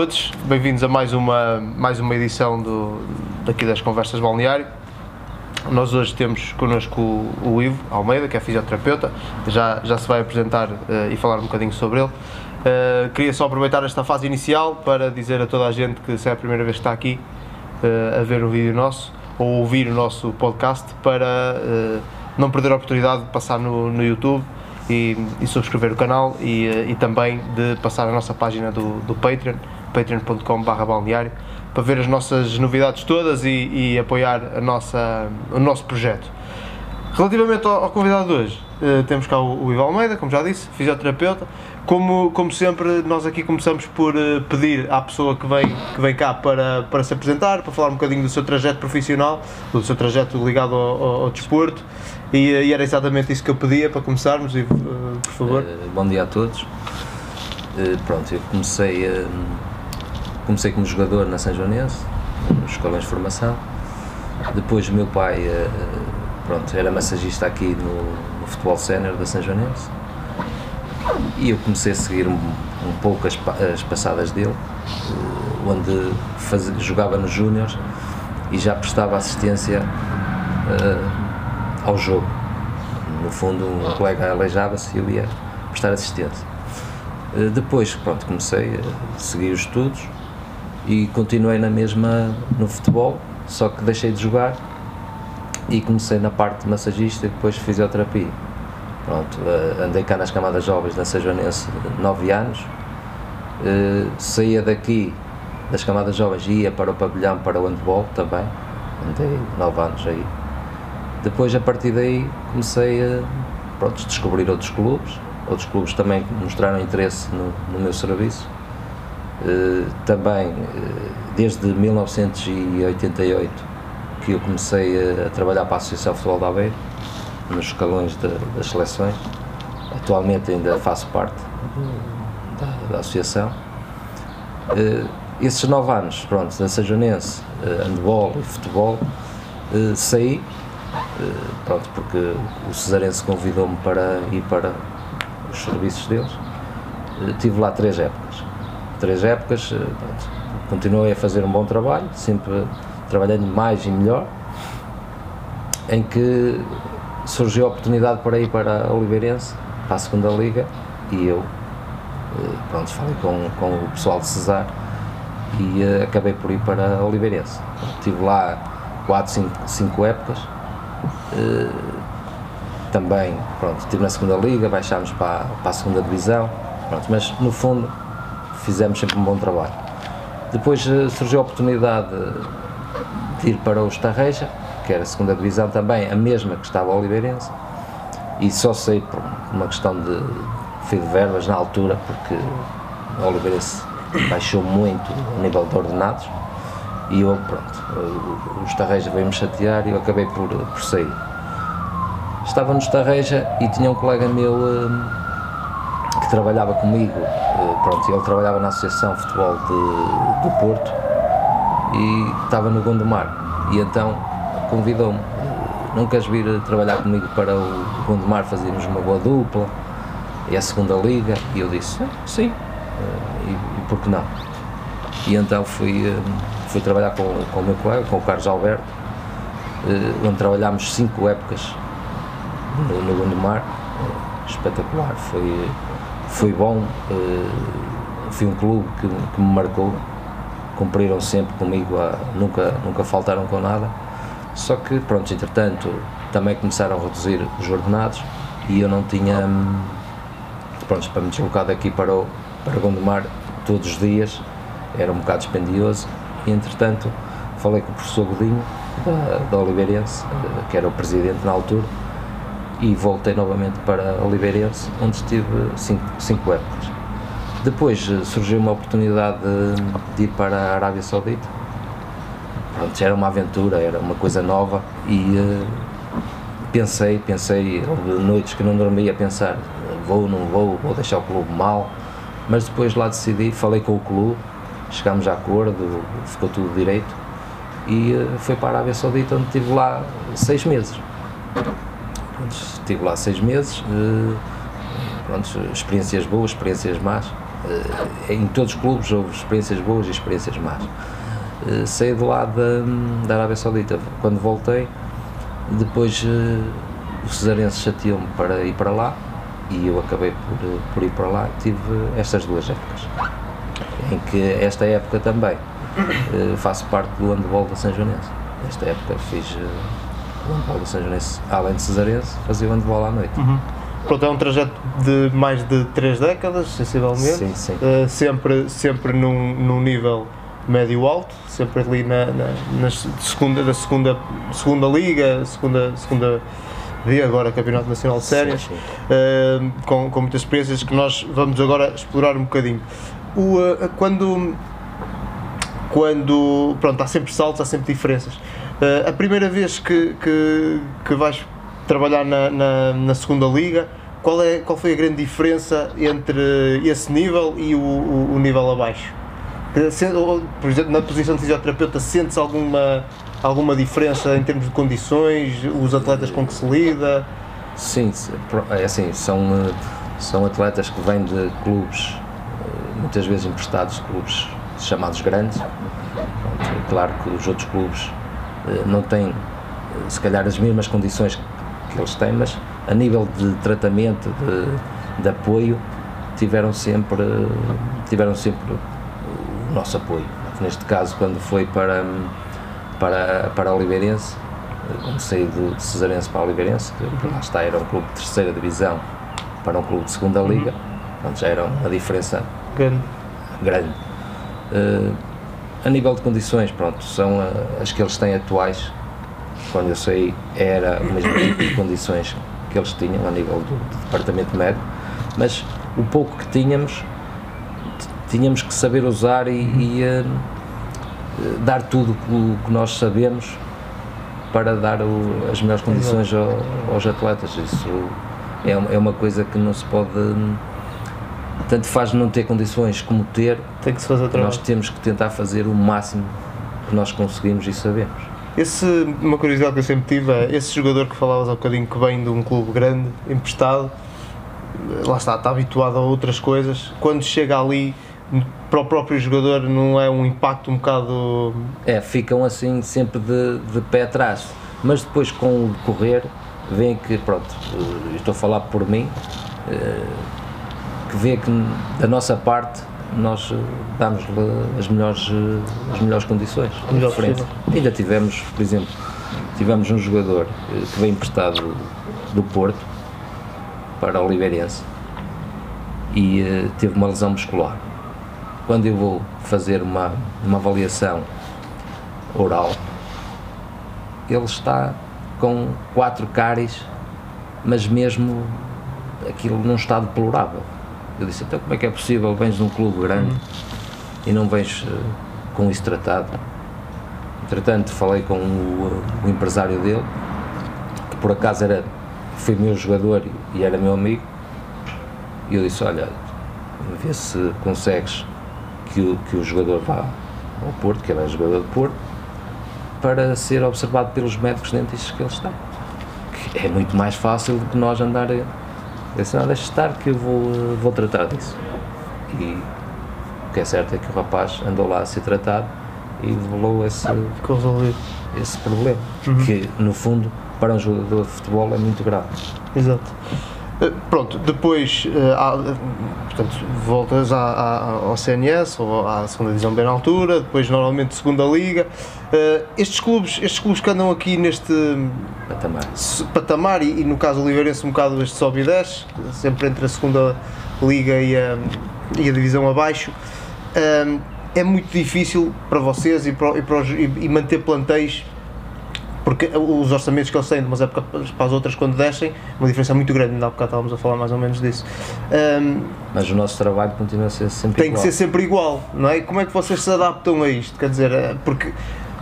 todos, bem-vindos a mais uma, mais uma edição do, daqui das Conversas Balneário. Nós hoje temos connosco o, o Ivo Almeida, que é fisioterapeuta, já, já se vai apresentar uh, e falar um bocadinho sobre ele. Uh, queria só aproveitar esta fase inicial para dizer a toda a gente que se é a primeira vez que está aqui uh, a ver um vídeo nosso ou ouvir o nosso podcast para não perder a oportunidade de passar no, no YouTube e, e, subscrever o canal e, e, também de passar a nossa página do, do Patreon, patreon.com.br para ver as nossas novidades todas e, e, apoiar a nossa, o nosso projeto. Relativamente ao, ao convidado de hoje, uh, temos cá o, o Ivo Almeida, como já disse, fisioterapeuta. Como, como sempre, nós aqui começamos por uh, pedir à pessoa que vem, que vem cá para, para se apresentar, para falar um bocadinho do seu trajeto profissional, do seu trajeto ligado ao, ao, ao desporto e, e, era exatamente isso que eu pedia para começarmos, uh, por favor. Bom dia a todos. Pronto, eu comecei, comecei como jogador na São Joanense, nos escolões de formação. Depois o meu pai pronto, era massagista aqui no, no futebol sénior da São Joanense. E eu comecei a seguir um, um pouco as, as, passadas dele, onde faz, jogava nos Júniors e já prestava assistência ao jogo. No fundo, um colega aleijava-se e eu ia prestar assistência. Eh, depois, pronto, comecei a seguir os estudos e continuei na mesma no futebol, só que deixei de jogar e comecei na parte de massagista e depois fisioterapia. Pronto, eh, andei cá nas camadas jovens da Sejonense 9 anos, eh, saía daqui das camadas jovens e ia para o pavilhão para o handball também, andei 9 anos aí. Depois, a partir daí, comecei a pronto, descobrir outros clubes. Outros clubes também mostraram interesse no, no meu serviço. Uh, também, uh, desde 1988, que eu comecei a, a, trabalhar para a Associação Futebol da Aveiro, nos escalões de, das seleções. Atualmente ainda faço parte da, da associação. Uh, esses nove anos, pronto, da Sajonense, uh, handball e futebol, saí eh, pronto, porque o Cesarense convidou-me para ir para os serviços deles. Eh, tive lá três épocas. Três épocas, eh, continuei a fazer um bom trabalho, sempre trabalhando mais e melhor, em que surgiu a oportunidade para ir para a Oliveirense, para a segunda liga, e eu pronto, falei com, com o pessoal de Cesar e acabei por ir para a Oliveirense. Estive lá 4, 5 épocas, Uh, também, pronto, estive na segunda liga, baixámos para, para a segunda divisão, pronto, mas no fundo fizemos sempre um bom trabalho. Depois uh, surgiu a oportunidade de ir para o Estarreja, que era a segunda divisão também, a mesma que estava o Oliveirense, e só sei por uma questão de fio de verbas na altura, porque o Oliveirense baixou muito a nível de ordenados, e eu, pronto, o Estarreja veio-me chatear e eu acabei por, por sair. Estava no Estarreja e tinha um colega meu hum, que trabalhava comigo, eh, pronto, ele trabalhava na Associação de Futebol de, do Porto e estava no Gondomar. E então convidou-me, não queres vir trabalhar comigo para o Gondomar, fazíamos uma boa dupla, e a segunda liga, e eu disse, sim, eh, e, e por que não? E então fui hum, fui trabalhar com, com o meu colega, com o Carlos Alberto, eh, onde trabalhámos cinco épocas no, Gondomar, eh, espetacular, foi, foi bom, eh, foi um clube que, que me marcou, cumpriram sempre comigo, a, nunca, nunca faltaram com nada, só que, pronto, entretanto, também começaram a reduzir os ordenados e eu não tinha, hum, pronto, para me deslocar daqui para o, para Gondomar todos os dias, era um bocado dispendioso. E, entretanto, falei com o professor Godinho, da, da Oliveirense, que era o presidente na altura, e voltei novamente para Oliveirense, onde estive cinco, épocas. Depois eh, surgiu uma oportunidade de, de ir para a Arábia Saudita. Pronto, era uma aventura, era uma coisa nova e uh, pensei, pensei, houve noites que não dormia a pensar, vou, não vou, vou deixar o clube mal, mas depois lá decidi, falei com o clube chegámos a acordo, ficou tudo direito e uh, foi para a Arábia Saudita onde estive lá seis meses. Pronto, estive lá seis meses, uh, pronto, experiências boas, experiências más. Uh, em todos os clubes houve experiências boas e experiências más. Uh, saí de lá da, da Arábia Saudita quando voltei, depois uh, o Cesarense chateou-me para ir para lá e eu acabei por, por ir para lá. Tive estas duas épocas, em que esta época também faço parte do handball da São Joanense. Esta época fiz handball da São Joanense, além de Cesarense, fazia handball à noite. Uhum. Pronto, é um trajeto de mais de três décadas, sensivelmente. Sim, sim. Uh, sempre, sempre num, num nível médio-alto, sempre ali na, na, na, segunda, da segunda, segunda liga, segunda, segunda via agora Campeonato Nacional de Séries, uh, com, com muitas experiências que nós vamos agora explorar um bocadinho. O, uh, quando, quando, pronto, há sempre saltos, há sempre diferenças. A primeira vez que, que, que vais trabalhar na, na, na, segunda liga. Qual, é, qual foi a grande diferença entre esse nível e o, o, o nível abaixo? Por exemplo, na posição de fisioterapeuta, sentes alguma, alguma diferença em termos de condições, os atletas com que se lida? Sim, é assim, são, são atletas que vêm de clubes, eh, muitas vezes emprestados clubes chamados grandes. Claro que os outros clubes eh, não têm, eh, se calhar, as mesmas condições que eles têm, mas a nível de tratamento, de, de apoio, tiveram sempre, tiveram sempre o nosso apoio. Neste caso, quando foi para, para, para a Oliveirense, quando saí do Cesarense para a Oliveirense, que lá está, era um clube de terceira divisão para um clube de segunda liga, uhum. já era uma diferença grande. grande. Uh, a nível de condições, pronto, são uh, as que eles têm atuais, quando eu saí, era o mesmo tipo de condições que eles tinham a nível do, do departamento médico, mas o pouco que tínhamos, tínhamos que saber usar e, e uh, dar tudo o que nós sabemos para dar o, as melhores condições ao, aos atletas. Isso é, é uma coisa que não se pode. Tanto faz não ter condições como ter, Tem que se fazer nós temos que tentar fazer o máximo que nós conseguimos e sabemos. Esse, uma curiosidade que eu sempre tive é esse jogador que falavas há bocadinho que vem de um clube grande, emprestado, lá está, está habituado a outras coisas, quando chega ali para o próprio jogador não é um impacto um bocado. É, ficam assim sempre de, de pé atrás, mas depois com o decorrer vem que, pronto, eh, estou a falar por mim, eh, que vê que da nossa parte nós eh, damos-lhe as melhores, eh, as melhores condições. Melhor Ainda tivemos, por exemplo, tivemos um jogador eh, que veio emprestado do Porto para o Oliveirense e teve uma lesão muscular. Quando eu vou fazer uma, uma avaliação oral, ele está com quatro cáries, mas mesmo aquilo num estado deplorável eu disse, então como é que é possível, vens de um clube grande e não vens uh, com isso tratado? Entretanto, falei com o, o, empresário dele, que por acaso era, foi meu jogador e era meu amigo, e eu disse, olha, vê se consegues que o, que o jogador vá ao Porto, que ele é jogador de Porto, para ser observado pelos médicos dentistas que ele está. Que é muito mais fácil do que nós andar eu disse, não, deixa estar que eu vou, vou tratar disso. E o que é certo é que o rapaz andou lá a ser tratado e devolveu esse, resolvido. esse problema, uhum. que no fundo para um jogador de futebol é muito grave. Exato. Eh, pronto, depois uh, há, portanto, voltas à, à, ao CNS ou à segunda divisão bem na altura, depois normalmente segunda liga. Uh, estes clubes, estes clubes que andam aqui neste patamar, patamar e, e, no caso o Oliveirense um bocado este sobe e desce, sempre entre a segunda liga e a, e a divisão abaixo. É muito difícil para vocês e, para, e, para os, e manter plantéis porque os orçamentos que eles têm de umas épocas para as outras, quando descem, uma diferença muito grande, ainda há bocado estávamos a falar mais ou menos disso. Um, Mas o nosso trabalho continua a ser sempre tem igual. Tem que ser sempre igual, não é? Como é que vocês se adaptam a isto? Quer dizer, é, porque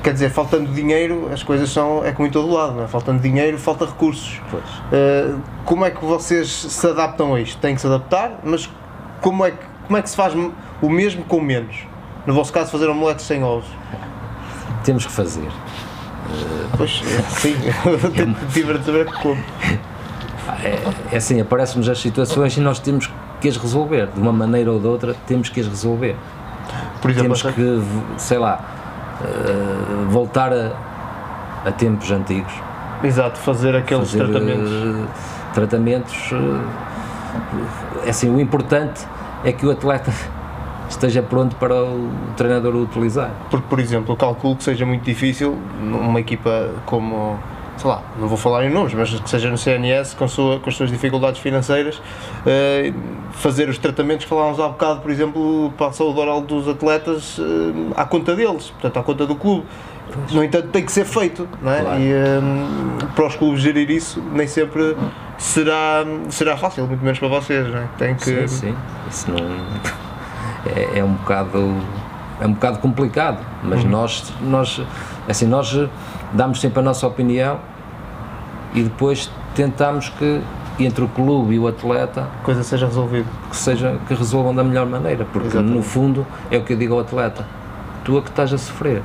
quer dizer, faltando dinheiro, as coisas são, é como em todo lado, não é? Faltando dinheiro, falta recursos. Uh, como é que vocês se adaptam a isto? Têm que se adaptar, mas como é que, como é que se faz o mesmo com menos? No vosso caso, fazer omeletes sem ovos? Temos que fazer. Pois, sim, tive a saber como. É, é assim, aparecem-nos as situações e nós temos que as resolver, de uma maneira ou de outra, temos que as resolver. Por exemplo, temos que, sei lá, uh, voltar a, a, tempos antigos. Exato, fazer aqueles fazer, tratamentos. Uh, tratamentos. Uh, assim, o importante é que o atleta esteja pronto para o treinador o utilizar. Porque, por exemplo, eu calculo que seja muito difícil numa equipa como sei lá, não vou falar em nomes, mas que seja no CNS com, sua, com as suas dificuldades financeiras, eh, fazer os tratamentos que falávamos há bocado, por exemplo, para a saúde oral dos atletas eh, à conta deles, portanto, à conta do clube. No entanto, tem que ser feito, não é? Claro. E eh, para os clubes gerir isso, nem sempre será, será fácil, muito menos para vocês, não é? Tem que... Sim, sim. Isso não é, é um bocado é um bocado complicado, mas uhum. nós, nós, assim, nós damos sempre a nossa opinião e depois tentamos que entre o clube e o atleta coisa seja resolvida que seja que resolvam da melhor maneira porque Exatamente. no fundo é o que eu digo ao atleta tu é que estás a sofrer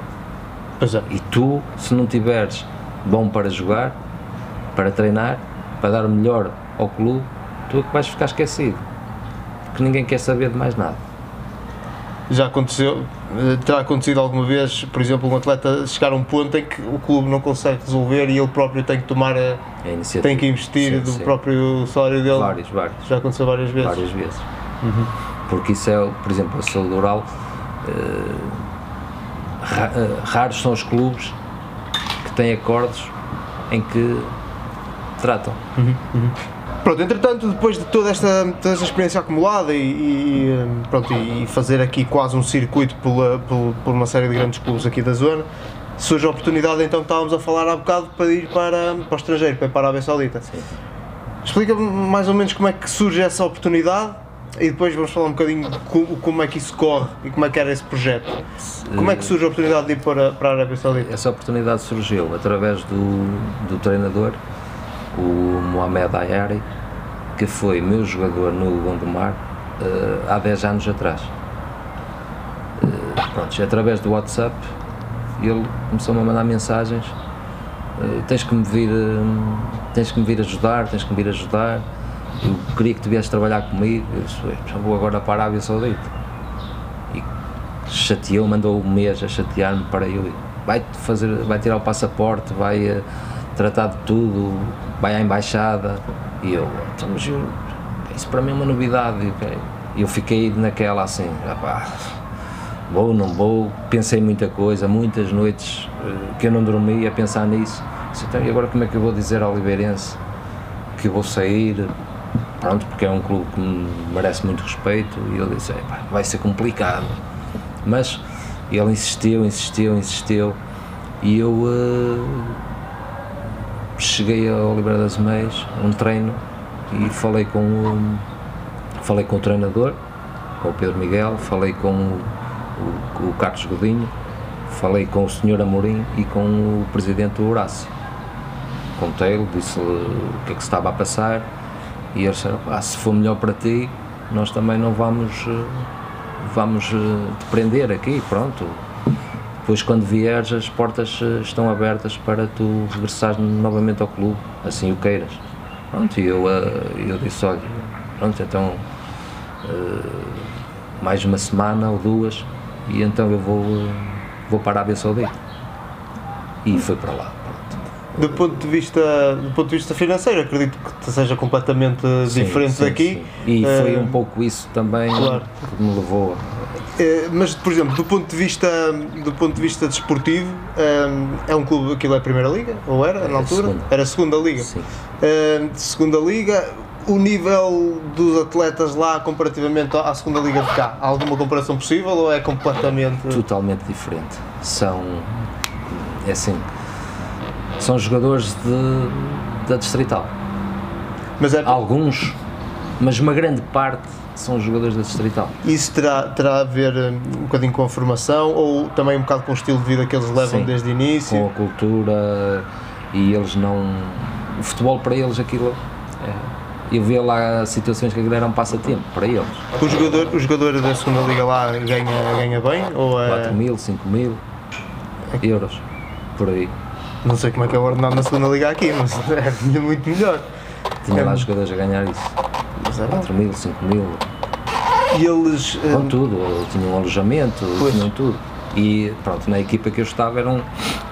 é. e tu se não tiveres bom para jogar para treinar para dar o melhor ao clube tu é que vais ficar esquecido porque ninguém quer saber de mais nada já aconteceu, eh, terá acontecido alguma vez, por exemplo, um atleta chegar a um ponto em que o clube não consegue resolver e ele próprio tem que tomar a, a tem que investir sim, do sim. próprio salário dele? Vários, vários. Já aconteceu várias vezes? Várias vezes. Uhum. Porque isso é, por exemplo, a saúde oral, uh, raros são os clubes que têm acordos em que tratam. Uhum. Uhum. Pronto, entretanto, depois de toda esta, toda esta experiência acumulada e, e, pronto, e fazer aqui quase um circuito por, por, por, uma série de grandes clubes aqui da zona, surge a oportunidade então que estávamos a falar há bocado para ir para, para o estrangeiro, para ir para a Arábia Saudita. Explica-me mais ou menos como é que surge essa oportunidade e depois vamos falar um bocadinho como, como é que isso corre e como é que era esse projeto. Como é que surge a oportunidade de ir para, para a Arábia Saudita? Essa oportunidade surgiu através do, do treinador o Mohamed Ayari, que foi meu jogador no Gondomar uh, há 10 anos atrás. Uh, pronto, através do WhatsApp, ele começou-me a mandar mensagens. Uh, tens que me vir, uh, tens que me vir ajudar, tens que me vir ajudar. Eu queria que tu viesses trabalhar comigo. Eu disse, vou agora para a Arábia Saudita. E chateou, mandou um mês a chatear-me para eu. Vai fazer, vai tirar o passaporte, vai tratar de tudo, vai à embaixada. E eu, eu, isso para mim é uma novidade. E eu fiquei naquela assim, rapaz, vou, não vou, pensei muita coisa, muitas noites eh, que eu não dormi a pensar nisso. Então, e agora como é que eu vou dizer ao Oliveirense que vou sair? Pronto, porque é um clube que me merece muito respeito. E eu disse, vai ser complicado. Mas ele insistiu, insistiu, insistiu. E eu. Uh, cheguei ao Oliveira das Meias, um treino, e falei com o, falei com o treinador, com o Pedro Miguel, falei com o, o, o Carlos Godinho, falei com o Sr. Amorim e com o presidente Horácio. Contei-lhe, disse-lhe o que é que se estava a passar e eles disseram, ah, se for melhor para ti, nós também não vamos, eh, vamos eh, te prender aqui, pronto, depois quando vieres as portas eh, estão abertas para tu regressares novamente ao clube, assim o queiras. Pronto, e eu, eh, eu disse, olha, pronto, então uh, mais uma semana ou duas e então eu vou, vou para a Arábia Saudita. E fui para lá. Do ponto, de vista, do ponto de vista financeiro, acredito que seja completamente sim, diferente sim, daqui. Sim. E foi um pouco isso também claro. que me levou eh, mas, por exemplo, do ponto de vista, do ponto de vista desportivo, eh, é um clube, aquilo é a Primeira Liga, ou era, na altura? Segunda. Era a Segunda Liga. Sim. Eh, segunda Liga, o nível dos atletas lá comparativamente à Segunda Liga de cá, há alguma comparação possível ou é completamente... Totalmente diferente. São, é assim, são jogadores de, da Distrital. Mas é... Alguns, mas uma grande parte são os jogadores da Distrital. Isso terá, terá a ver um, um bocadinho com a formação ou também um bocado com o estilo de vida que eles levam Sim, desde o início? Com a cultura e eles não. O futebol para eles aquilo. É, eu vi lá situações que aquilo era um passatempo para eles. O jogador, o jogador da segunda liga lá ganha, ganha bem? Ou é... 4 mil, 5 mil euros por aí. Não sei como é que é o ordenado na segunda liga aqui, mas é muito melhor. Tinha é... lá jogadores a ganhar isso. Bom. 4 mil, 5 mil, E eles. com hum, tudo, tinham alojamento, Pois. tinham tudo. E pronto, na equipa que eu estava eram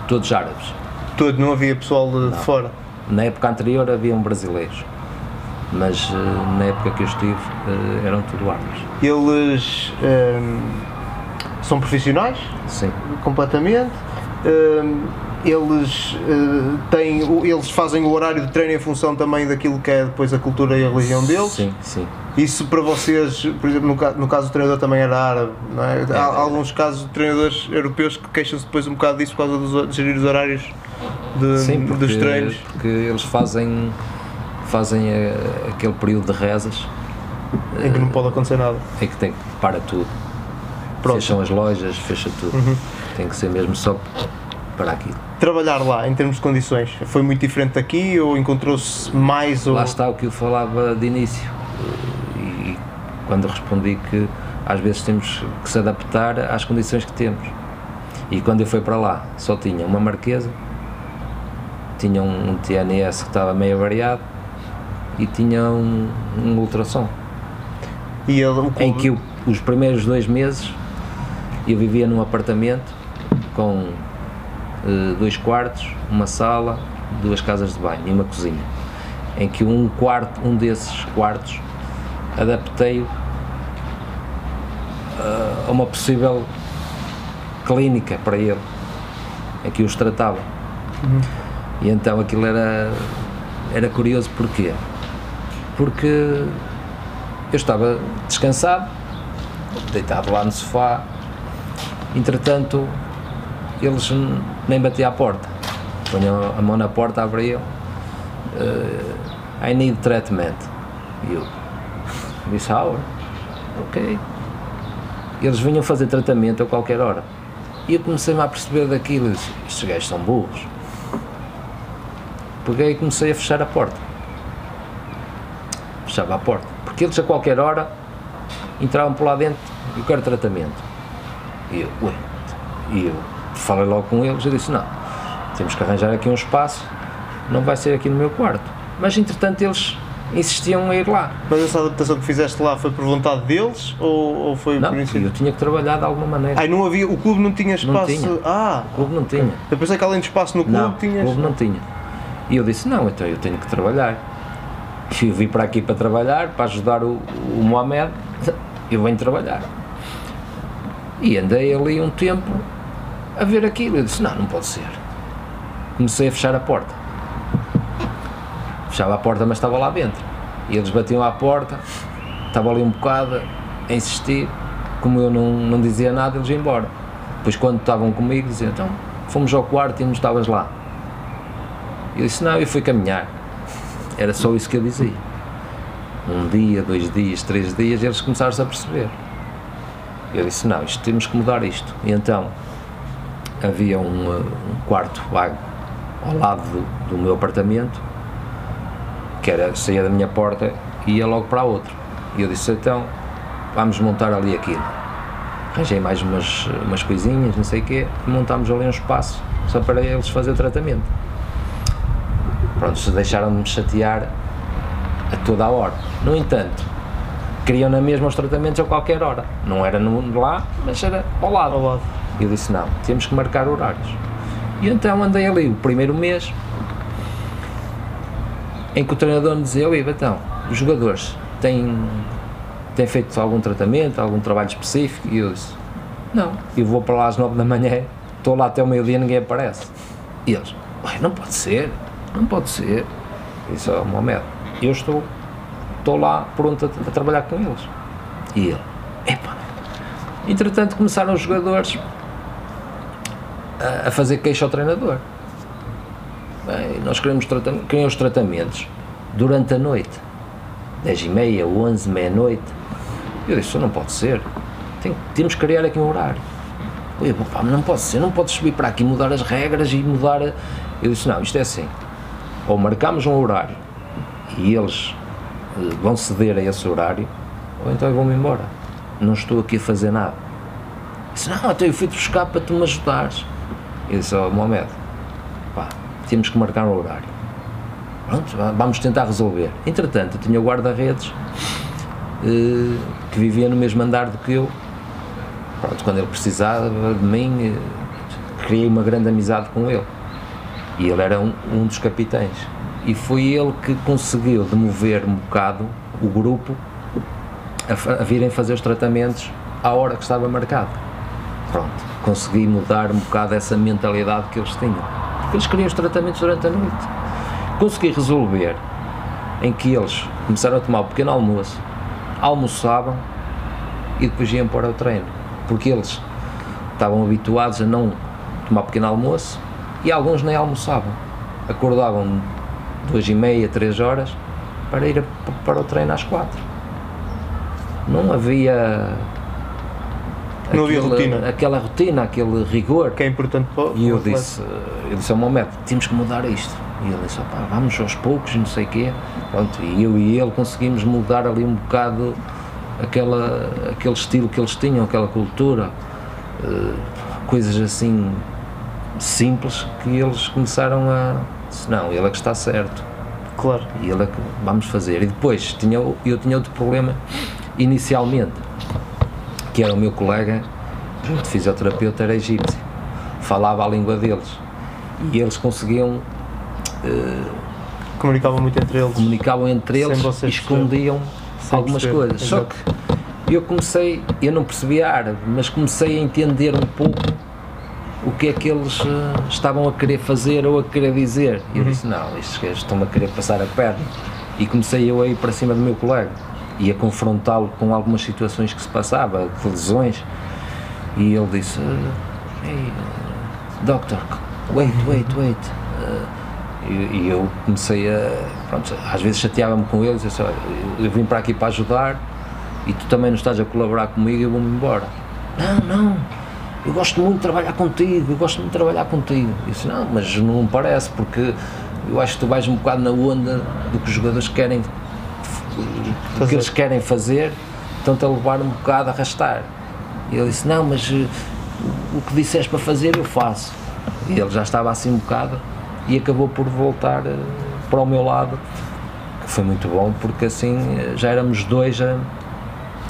todos árabes. todo, não havia pessoal de fora. Na época anterior haviam brasileiros, mas eh, na época que eu estive eh, eram tudo árabes. Eles hum, são profissionais, Sim, completamente. Hum, eles, eh, têm, eles fazem o horário de treino em função também daquilo que é depois a cultura e a religião deles. sim, sim. Isso para vocês, por exemplo, no, ca- no caso do treinador também era árabe, não é? Há, há alguns casos de treinadores europeus que queixam-se depois um bocado disso por causa dos, de gerir os horários de- Sim, porque, dos treinos. porque eles fazem, fazem eh, aquele período de rezas Em que não pode acontecer nada. em que tem que para tudo. Pronto. Uhum. Fecham as lojas, fecha tudo. Tem que ser mesmo só para aquilo. Trabalhar lá, em termos de condições, foi muito diferente daqui ou encontrou-se mais? Ou... Lá está o que eu falava de início. E quando respondi que às vezes temos que se adaptar às condições que temos. E quando eu fui para lá, só tinha uma marquesa, tinha um TNS que estava meio variado e tinha um, um ultrassom. E ele, o Em que eu, os primeiros dois meses eu vivia num apartamento com dois quartos, uma sala, duas casas de banho e uma cozinha. Em que um quarto, um desses quartos, adaptei-o eh, a uma possível clínica para ele, em que os tratava. E então aquilo era, era curioso porquê? Porque eu estava descansado, deitado lá no sofá, entretanto eles nem batiam à porta. Punham a mão na porta, abriam. eh, I need treatment. E eu disse, hour? Ok. Eles vinham fazer tratamento a qualquer hora. E eu comecei-me a perceber daquilo. Eu disse, estes gajos são burros. Peguei e comecei a fechar a porta. Fechava a porta. Porque eles a qualquer hora entravam por lá dentro eu quero tratamento. E eu, ué. E eu falei logo com eles e disse, não, temos que arranjar aqui um espaço, não vai ser aqui no meu quarto. Mas entretanto eles insistiam em ir lá. Mas essa adaptação que fizeste lá foi por vontade deles ou, ou foi Não, por eu tinha que trabalhar de alguma maneira. Ai, não havia, o clube não tinha espaço. tinha. Ah, O clube não tinha. eu pensei que além de espaço no clube Não, tinhas. o clube não tinha. E eu disse, não, então eu tenho que trabalhar. Eu vim para aqui para trabalhar, para ajudar o, o Mohamed, eu venho trabalhar. E andei ali um tempo a ver aquilo. Eu disse, não, não pode ser. Comecei a fechar a porta. Fechava a porta, mas estava lá dentro. E eles batiam à porta, estava ali um bocado a insistir. Como eu não, não dizia nada, eles iam embora. Depois, quando estavam comigo, diziam, então, fomos ao quarto e não estavas lá. Eu disse, não, eu fui caminhar. Era só isso que eu dizia. Um dia, dois dias, três dias, eles começaram-se a perceber. Eu disse, não, isto temos que mudar isto. E então, havia um, uh, um quarto vago ao lado do, do meu apartamento, que era, saía da minha porta e ia logo para a outra. E eu disse, então, vamos montar ali aquilo. Arranjei mais umas, umas coisinhas, não sei o quê, e montámos ali um espaço só para eles fazer tratamento. Pronto, se deixaram de me chatear a toda a hora. No entanto, queriam na mesma os tratamentos a qualquer hora. Não era no, lá, mas era ao lado. Ao lado. Eu disse, não, temos que marcar horários. E então andei ali o primeiro mês em que o treinador me dizia, oi, então, os jogadores têm, têm feito algum tratamento, algum trabalho específico? E eu disse, não, eu vou para lá às nove da manhã, estou lá até o meio-dia ninguém aparece. E eles, "Ué, não pode ser, não pode ser. Eu disse, oh, Mohamed, eu estou, estou lá pronto a, a trabalhar com eles. E ele, epá. Entretanto começaram os jogadores a, fazer queixa ao treinador. Bem, nós queremos, tratam queremos os tratamentos durante a noite, 10 e meia, 11, meia-noite. Eu disse, isso não pode ser, Tem- temos que criar aqui um horário. Eu, pá, não pode ser, não pode subir para aqui, mudar as regras e mudar. a-" Eu disse, não, isto é assim, ou marcamos um horário e eles eh, vão ceder a esse horário, ou então eu vou-me embora. Não estou aqui a fazer nada. Disse, não, até eu fui-te buscar para tu me ajudares. Eu disse, oh, Mohamed, pá, temos que marcar um horário. Pronto, vamos tentar resolver. Entretanto, eu tinha o guarda-redes eh, que vivia no mesmo andar do que eu. Pronto, quando ele precisava de mim, eh, criei uma grande amizade com ele. E ele era um, um dos capitães. E foi ele que conseguiu demover um bocado o grupo a, a virem fazer os tratamentos à hora que estava marcado. Pronto, consegui mudar um bocado essa mentalidade que eles tinham. Porque eles queriam os tratamentos durante a noite. Consegui resolver em que eles começaram a tomar o pequeno almoço, almoçavam e depois iam para o treino. Porque eles estavam habituados a não tomar pequeno almoço e alguns nem almoçavam. Acordavam duas e meia, três horas para ir para o treino às quatro. Não havia Não havia rotina. aquela rotina, aquele rigor. Que é importante para E eu disse, eu disse ao meu médico, temos que mudar isto. E ele disse, "Opá, vamos aos poucos, não sei o quê. Pronto, e eu e ele conseguimos mudar ali um bocado aquela, aquele estilo que eles tinham, aquela cultura, eh, coisas assim simples que eles começaram a. Não, ele é que está certo. Claro. E ele é que vamos fazer. E depois tinha, eu tinha outro problema inicialmente, que era o meu colega de fisioterapeuta era egípcio, falava a língua deles e eles conseguiam, Comunicava muito entre eles. comunicavam entre eles e escondiam algumas perceber, coisas. Só exato. que eu comecei, eu não percebia árabe, mas comecei a entender um pouco o que é que eles eh, estavam a querer fazer ou a querer dizer. E Uhum. eu disse, não, estes gajos estão-me a querer passar a perna. E comecei eu a ir para cima do meu colega e a confrontá-lo com algumas situações que se passava, de lesões. E ele disse, "Eh, hey, eh, doctor, wait, wait, wait. Eh, e, e eu comecei a, pronto, às vezes chateava-me com eles, eu, disse, "Olha, eu, eu vim para aqui para ajudar e tu também não estás a colaborar comigo eu vou-me embora. Não, não, eu gosto muito de trabalhar contigo, eu gosto muito de trabalhar contigo. Eu disse, não, mas não me parece, porque eu acho que tu vais um bocado na onda do que os jogadores querem, Fazer. que eles querem fazer, estão-te a levar um bocado a arrastar. E ele disse, não, mas eh, o- o que disseste para fazer eu faço. E ele já estava assim um bocado e acabou por voltar eh, para o meu lado, que foi muito bom, porque assim eh, já éramos dois a,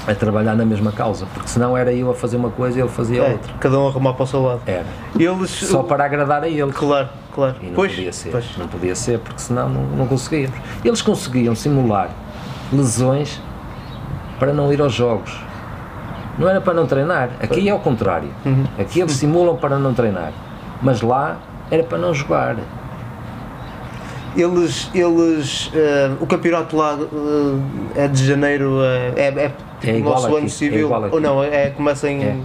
a trabalhar na mesma causa, porque senão era eu a fazer uma coisa e ele fazia É, outra. cada um a remar para o seu lado. Era. Eles. Só para agradar a ele. Claro, claro. E não pois, podia ser, pois. não podia ser, porque senão não, não conseguíamos. Eles conseguiam simular lesões para não ir aos jogos. Não era para não treinar. Aqui é ao contrário. Uhum. Aqui eles simulam para não treinar. Mas lá era para não jogar. Eles, eles eh, o campeonato lá eh, é de janeiro, eh, é, é, tipo É o igual nosso aqui, ano é civil, aqui. ou não, é, começa em... É.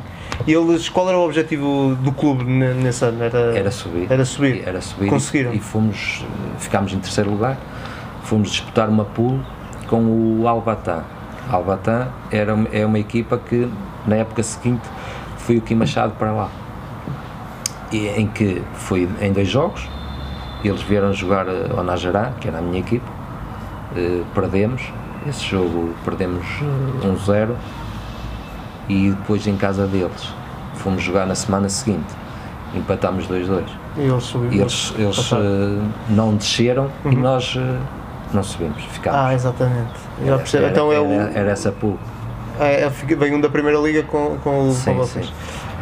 E eles, qual era o objetivo do clube ne- nesse ano? Era, Era subir. Era subir. Era subir. Conseguiram. E fomos, eh, ficámos em terceiro lugar. Fomos disputar uma pool com o Albatã. Albatã era, é uma equipa que, na época seguinte, foi o Kim Machado para lá. E, em que foi em dois jogos. Eles vieram jogar eh, ao Najará, que era a minha equipa. Eh, perdemos. Esse jogo perdemos eh, 1-0. E depois em casa deles. Fomos jogar na semana seguinte. Empatámos 2-2. E eles. E eles, eles passaram. eh, não desceram e Uhum. nós eh, não subimos, ficámos. Ah, exatamente. Já Era- percebo. era, então é o. era, essa pool. É, é, vem um da primeira liga com, com, o- Sim, com vocês.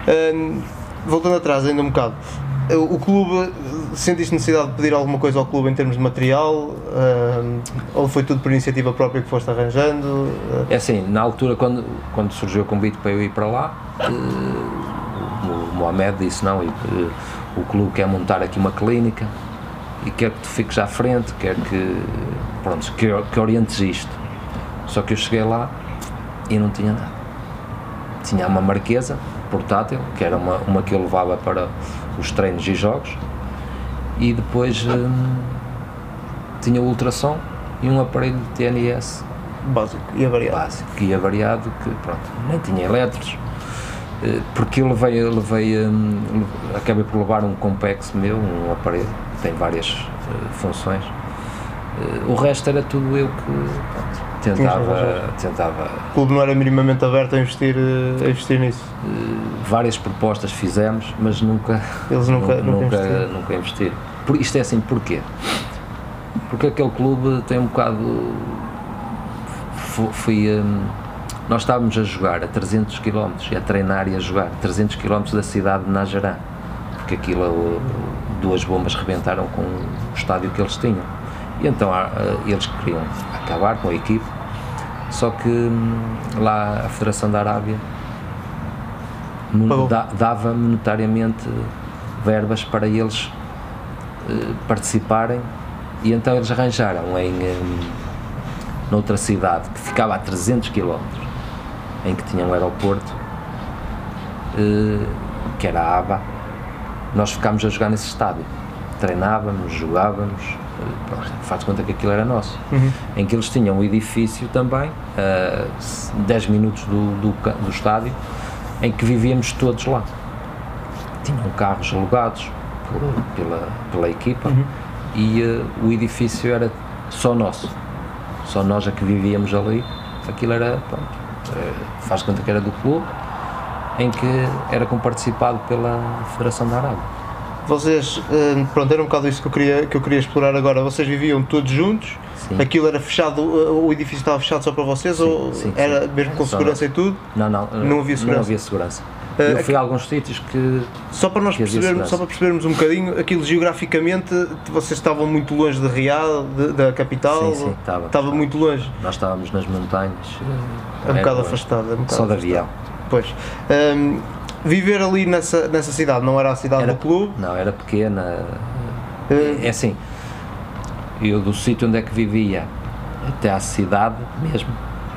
sim. Voltando atrás ainda um bocado, o clube, sentiste necessidade de pedir alguma coisa ao clube em termos de material? Ou foi tudo por iniciativa própria que foste arranjando? É assim, na altura, quando, quando surgiu o convite para eu ir para lá, eh, o, Mohamed disse: Não, eh, o clube quer montar aqui uma clínica e quer que tu fiques à frente, quer que, pronto, que, que orientes isto. Só que eu cheguei lá e não tinha nada. Tinha uma marquesa portátil, que era uma, uma que eu levava para os treinos e jogos, e depois hum, tinha ultrassom e um aparelho de TNS básico e avariado. básico que ia variado, que pronto, nem tinha elétrons, eh, porque eu levei, eu levei le- acabei por levar um Compex meu, um aparelho que tem várias eh, funções. Eh, o resto era tudo eu que pronto, tentava, tentava O clube não era minimamente aberto a investir, uh, a investir nisso. eh, várias propostas fizemos, mas nunca Eles nunca, nunca, nunca, investiram. nunca investiram. Por, isto é assim, porquê? porque aquele clube tem um bocado. Fui. Um, nós estávamos a jogar a 300 km, a treinar e a jogar 300 km da cidade de Najará, porque aquilo, duas bombas rebentaram com o estádio que eles tinham. E então eles queriam acabar com a equipe, só que hum, lá a Federação da Arábia dava monetariamente verbas para eles uh, participarem. E então eles arranjaram em um, noutra cidade que ficava a 300 km em que tinha um aeroporto uh, que era a ABA nós ficámos a jogar nesse estádio treinávamos, jogávamos uh, faz conta que aquilo era nosso uhum. em que eles tinham um edifício também a uh, 10 minutos do, do, do estádio em que vivíamos todos lá tinham carros alugados pela, pela equipa uhum. e uh, o edifício era só nosso, só nós a que vivíamos ali. Aquilo era, pronto, faz conta que era do clube, em que era comparticipado pela Federação da Arábia. Vocês, uh, pronto, era um bocado isso que eu queria, que eu queria explorar agora. Vocês viviam todos juntos? Sim. Aquilo era fechado, o edifício estava fechado só para vocês sim, ou sim, era mesmo com segurança e tudo? Não, não, não havia segurança. Não havia segurança. Eu fui a alguns sítios que. Só para nós percebermos, só para percebermos um bocadinho, aquilo geograficamente, vocês estavam muito longe de de, da capital? Sim, sim, estava. Estava muito longe. Nós estávamos nas montanhas. É um bocado afastado. É um bocado só de avião. Pois. Um, viver ali nessa, nessa cidade, não era a cidade era, do clube? Não, era pequena. Uh, é assim, eu do sítio onde é que vivia até à cidade mesmo,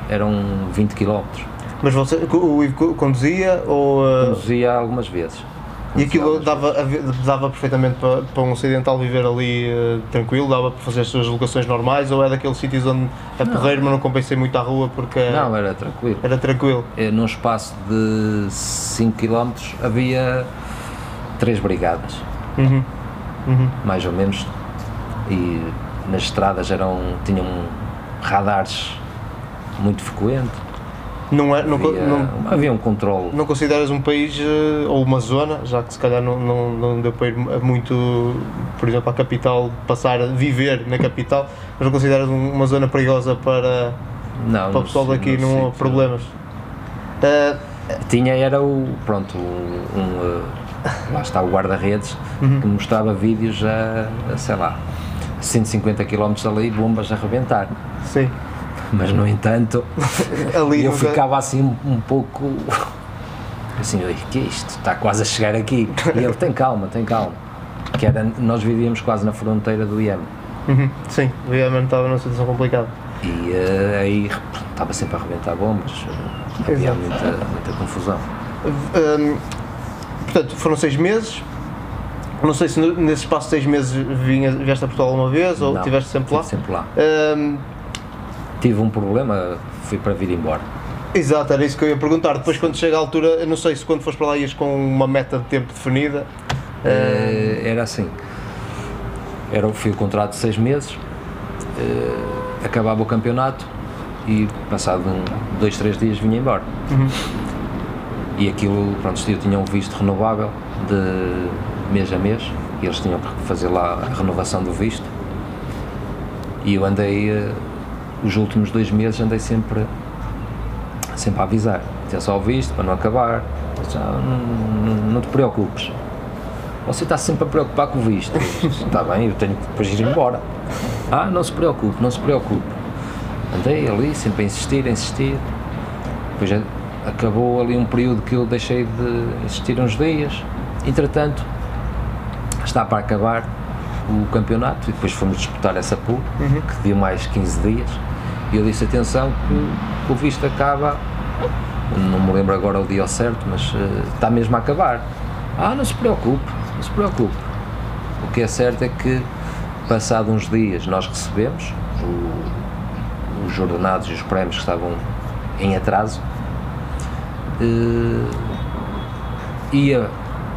eram 20 quilómetros mas você, o Ivo conduzia ou. Uh... Conduzia algumas vezes. E aquilo dava, dava perfeitamente para, para um ocidental viver ali uh, tranquilo, dava para fazer as suas locações normais ou é daqueles sítios onde é porreiro, mas não compensei muito à rua porque. Não, era tranquilo. Era tranquilo. É, num espaço de 5 km havia três brigadas. Uhum. Uhum. Mais ou menos. E nas estradas eram, tinham radares muito frequentes não é, não, havia, não, havia um controle. Não consideras um país eh, ou uma zona, já que se calhar não, não, não deu para ir muito, por exemplo, à capital, passar a viver na capital, mas não consideras uma zona perigosa para, não, para o pessoal daqui, não há problemas? Uh, Tinha, era o, pronto, um, um lá está o guarda-redes, uhum. que mostrava vídeos a, a, sei lá, 150 km ali, bombas a arrebentar. Sim mas no entanto Ali eu ficava assim um, pouco assim, o que é isto? Está quase a chegar aqui. E ele tem calma, tem calma. Que era, nós vivíamos quase na fronteira do Iémen. Uhum, sim, o Iémen estava numa situação complicada. E uh, aí estava sempre a arrebentar bombas, uh, havia muita, muita confusão. Um, portanto, foram seis meses. Não sei se nesse espaço de seis meses vinha, vieste a Portugal uma vez ou estiveste sempre lá? sempre lá. Um, tive um problema, fui para vir embora. Exato, era isso que eu ia perguntar. Depois, quando chega a altura, eu não sei se quando foste para lá ias com uma meta de tempo definida. Uh, era assim. Era, fui o contrato de seis meses, uh, acabava o campeonato e, passado um, dois, três dias, vinha embora. Uhum. E aquilo, pronto, eu tinha um visto renovável de mês a mês e eles tinham que fazer lá a renovação do visto. E eu andei. Uh, os últimos dois meses andei sempre, sempre a avisar. Atenção ao visto, para não acabar. Já, não, não, não, te preocupes. Você está sempre a preocupar com o visto. Está bem, eu tenho que depois ir embora. Ah, não se preocupe, não se preocupe. Andei ali, sempre a insistir, a insistir. Depois acabou ali um período que eu deixei de insistir uns dias. Entretanto, está para acabar o campeonato e depois fomos disputar essa pool, uhum. que deu mais 15 dias. E eu disse: atenção, que o visto acaba, não me lembro agora o dia certo, mas uh, está mesmo a acabar. Ah, não se preocupe, não se preocupe. O que é certo é que, passado uns dias, nós recebemos o, os ordenados e os prémios que estavam em atraso. Uh, ia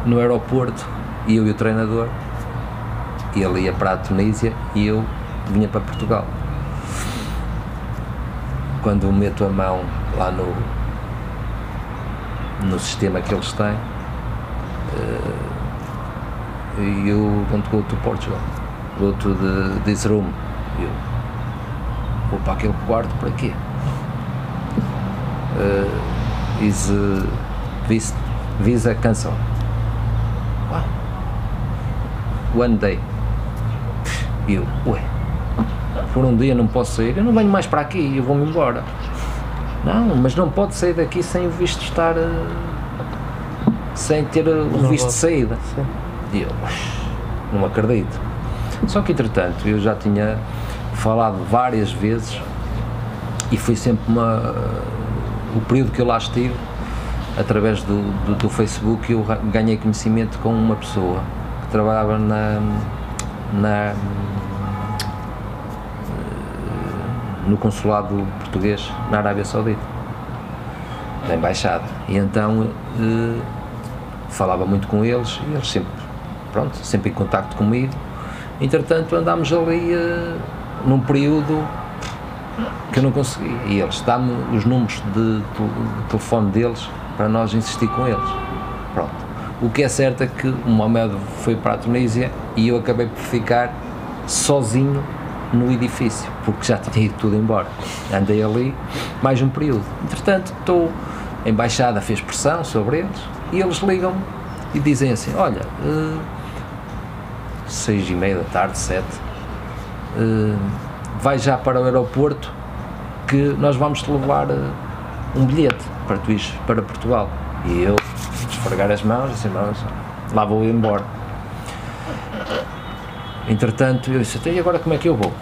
no aeroporto, eu e o treinador, ele ia para a Tunísia e eu vinha para Portugal quando meto a mão lá no, no sistema que eles têm, uh, you don't go to Portugal, go to the, this room, eu, vou para aquele quarto para quê? Uh, is uh, visa, visa cancel. One day. Eu, ué, por um dia não posso sair, eu não venho mais para aqui, eu vou-me embora. Não, mas não pode sair daqui sem o visto estar. Uh, sem ter o visto de saída. Sim. E eu, não acredito. Só que entretanto eu já tinha falado várias vezes e foi sempre uma. O período que eu lá estive, através do, do, do Facebook, eu ganhei conhecimento com uma pessoa que trabalhava na. na no consulado português na Arábia Saudita, na embaixada. E então eh, falava muito com eles e eles sempre, pronto, sempre em contacto comigo. Entretanto, andámos ali uh, num período que eu não consegui. E eles dá-me os números de, de, telefone deles para nós insistir com eles. Pronto. O que é certo é que o Mohamed foi para a Tunísia e eu acabei por ficar sozinho no edifício, porque já tinha ido tudo embora. Andei ali mais um período. Entretanto, estou. A embaixada fez pressão sobre eles e eles ligam-me e dizem assim: Olha, uh, seis e meia da tarde, sete, uh, vai já para o aeroporto que nós vamos te levar uh, um bilhete para tu ires para Portugal. E eu esfregar as mãos, assim, mãos, lá vou embora. Entretanto, eu disse, e agora como é que eu vou?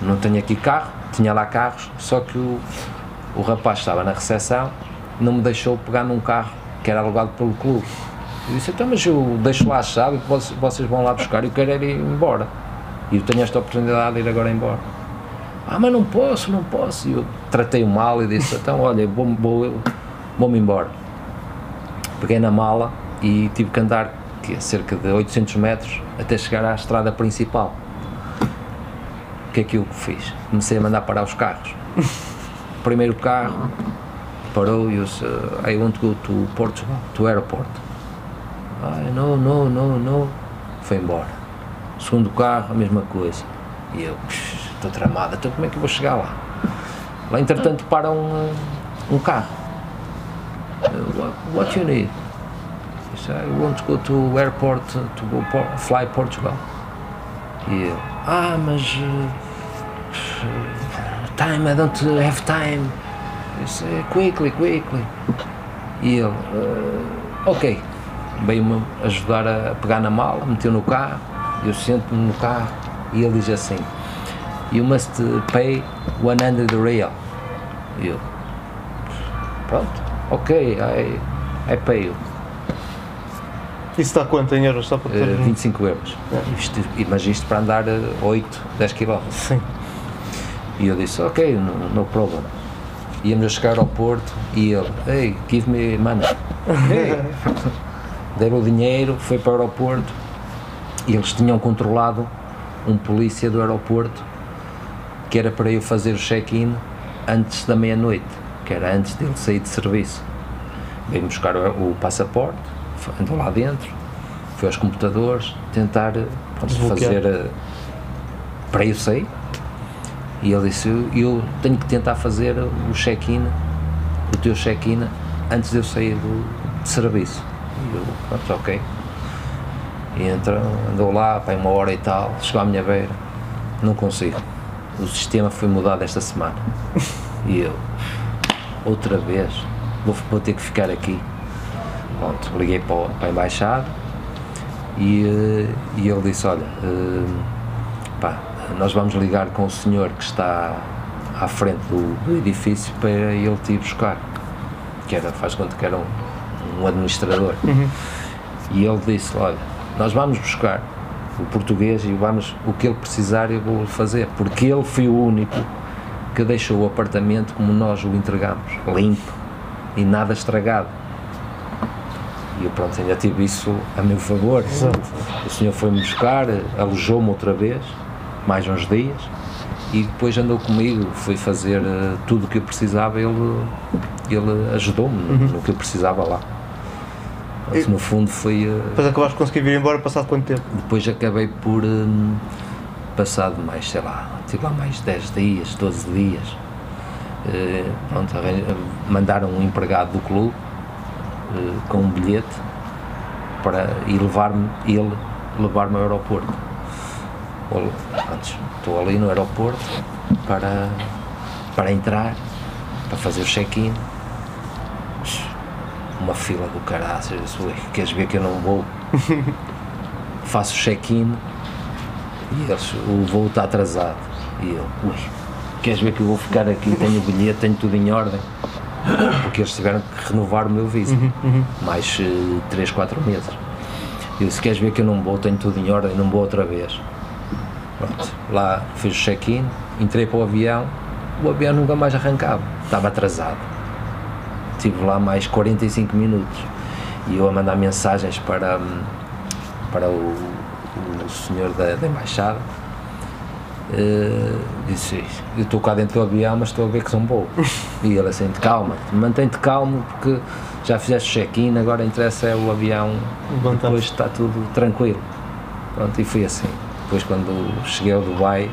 Não tenho aqui carro, tinha lá carros, só que o, o rapaz estava na recepção, não me deixou pegar num carro que era alugado pelo clube. Eu disse, então, mas eu deixo lá a chave e vocês vão lá buscar eu quero ir embora. E eu tenho esta oportunidade de ir agora embora. Ah, mas não posso, não posso. E eu tratei-o mal e disse, então, olha, vou-me vou, vou embora. Peguei na mala e tive que andar que cerca de 800 metros até chegar à estrada principal. O que é que eu fiz? Comecei a mandar parar os carros. Primeiro carro parou e eu disse, I want to go to Portugal, to airport. Ai, não, não, não, não. Foi embora. Segundo carro, a mesma coisa. E eu, estou tramada, então como é que eu vou chegar lá? Lá, entretanto, para um, um carro. What, what you need? He I want to go to airport to go por, fly Portugal. E eu, ah, mas uh, time, I don't have time. Disse, quickly, quickly. E ele, uh, ok. Veio-me ajudar a pegar na mala, meteu no carro, eu sento-me no carro e ele diz assim: You must pay 100 real. E eu, pronto, ok, I, I pay you. Isso está quanto em euros? Só para ter... uh, 25 euros. É. Isto, mas isto para andar 8, 10 km. Sim. E eu disse, ok, no, no problem íamos a chegar ao Porto e ele, hey, give me money. Hey. Deram o dinheiro, foi para o aeroporto e eles tinham controlado um polícia do aeroporto que era para eu fazer o check-in antes da meia-noite, que era antes dele sair de serviço. Veio buscar o, o passaporte, andou lá dentro, foi aos computadores tentar pronto, fazer uh, para eu sair e ele disse: eu, tenho que tentar fazer o check-in, o teu check-in, antes de eu sair do de serviço. E eu, pronto, ok. E entra, andou lá, para uma hora e tal, chegou à minha beira, não consigo. O sistema foi mudado esta semana. E eu, outra vez, vou, vou ter que ficar aqui. Pronto, liguei para, para a embaixada e, eh, e ele disse: Olha, uh, pá, nós vamos ligar com o senhor que está à frente do, do edifício para ele te ir buscar. Que era, faz conta que era um, um administrador. Uhum. E ele disse: Olha, nós vamos buscar o português e vamos, o que ele precisar eu vou fazer, porque ele foi o único que deixou o apartamento como nós o entregamos, limpo e nada estragado. E eu pronto, ainda tive isso a meu favor. O senhor foi-me buscar, alojou-me outra vez mais uns dias e depois andou comigo, foi fazer uh, tudo o que eu precisava, ele, ele ajudou-me uhum. no que eu precisava lá. Mas, no fundo foi. Uh, depois acabaste de conseguir vir embora passado quanto tempo? Depois acabei por, uh, passado mais, sei lá, tive lá mais 10 dias, 12 dias. Uh, pronto, mandaram um empregado do clube uh, com um bilhete para ir levar-me, ele levar-me ao aeroporto. Pronto, estou ali no aeroporto para, para entrar, para fazer o check-in. Uma fila do caralho, queres ver que eu não vou? Faço o check-in e eles, o voo está atrasado. E eu, ui, queres ver que eu vou ficar aqui, tenho o bilhete, tenho tudo em ordem? Porque eles tiveram que renovar o meu visa, uhum, uhum. mais uh, 3, 4 meses. Eu disse, queres ver que eu não vou, tenho tudo em ordem, não vou outra vez. Pronto, lá fiz o check-in, entrei para o avião, o avião nunca mais arrancava, estava atrasado. Estive lá mais 45 minutos e eu a mandar mensagens para, para o, o senhor da, da embaixada. Uh, disse: Eu estou cá dentro do avião, mas estou a ver que são poucos. e ele assim: Calma, mantém-te calmo, porque já fizeste check-in, agora interessa é o avião, depois está tudo tranquilo. Pronto, e foi assim. Depois, quando cheguei ao Dubai,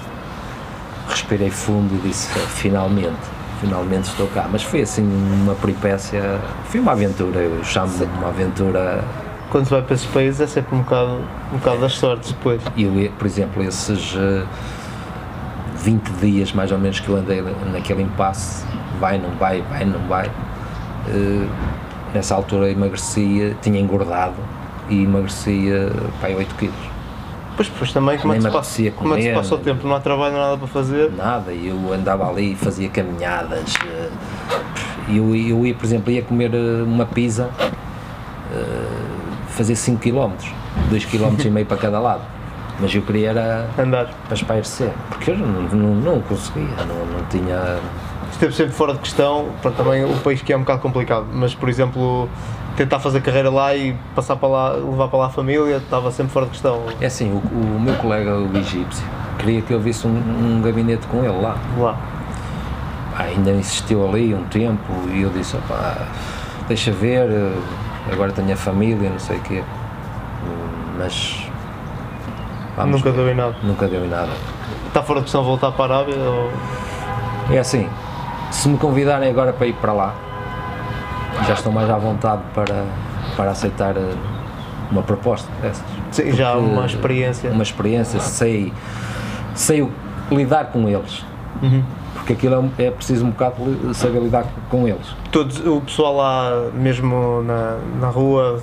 respirei fundo e disse: Finalmente, finalmente estou cá. Mas foi assim uma peripécia, foi uma aventura, eu chamo de uma aventura quando se vai para esses países é sempre um bocado, um bocado das sortes depois. E eu, por exemplo, esses eh, 20 dias mais ou menos que eu andei naquele impasse, vai, não vai, vai, não vai, uh, nessa altura emagrecia, tinha engordado e emagrecia para 8 quilos. Pois, pois também, como é, que passa, como é que se passa o tempo? Não há trabalho, nada para fazer? Nada, eu andava ali e fazia caminhadas. Eh, eu, eu ia, por exemplo, ia comer uma pizza fazer 5 km, 2 km e meio para cada lado. Mas eu queria era andar para espairecer, porque eu não, não, não conseguia, não, não tinha. Esteve sempre fora de questão, pronto, também o país que é um bocado complicado, mas por exemplo, tentar fazer carreira lá e passar para lá, levar para lá a família, estava sempre fora de questão. É assim, o, o meu colega, o egípcio, queria que eu visse um, um gabinete com ele lá. Lá. Ah, ainda insistiu ali um tempo e eu disse, opá, deixa ver, agora tenho a família, não sei o quê. Mas. Nunca ver. deu em nada. Nunca deu em nada. Está fora de questão voltar para a Arábia? Ou... É assim, se me convidarem agora para ir para lá, já estou mais à vontade para, para aceitar eh, uma proposta dessas. Sim, já uma experiência. Uma experiência, sei, sei lidar com eles. Uhum porque aquilo é, é preciso um bocado saber lidar com eles. Todos, o pessoal lá, mesmo na, na rua,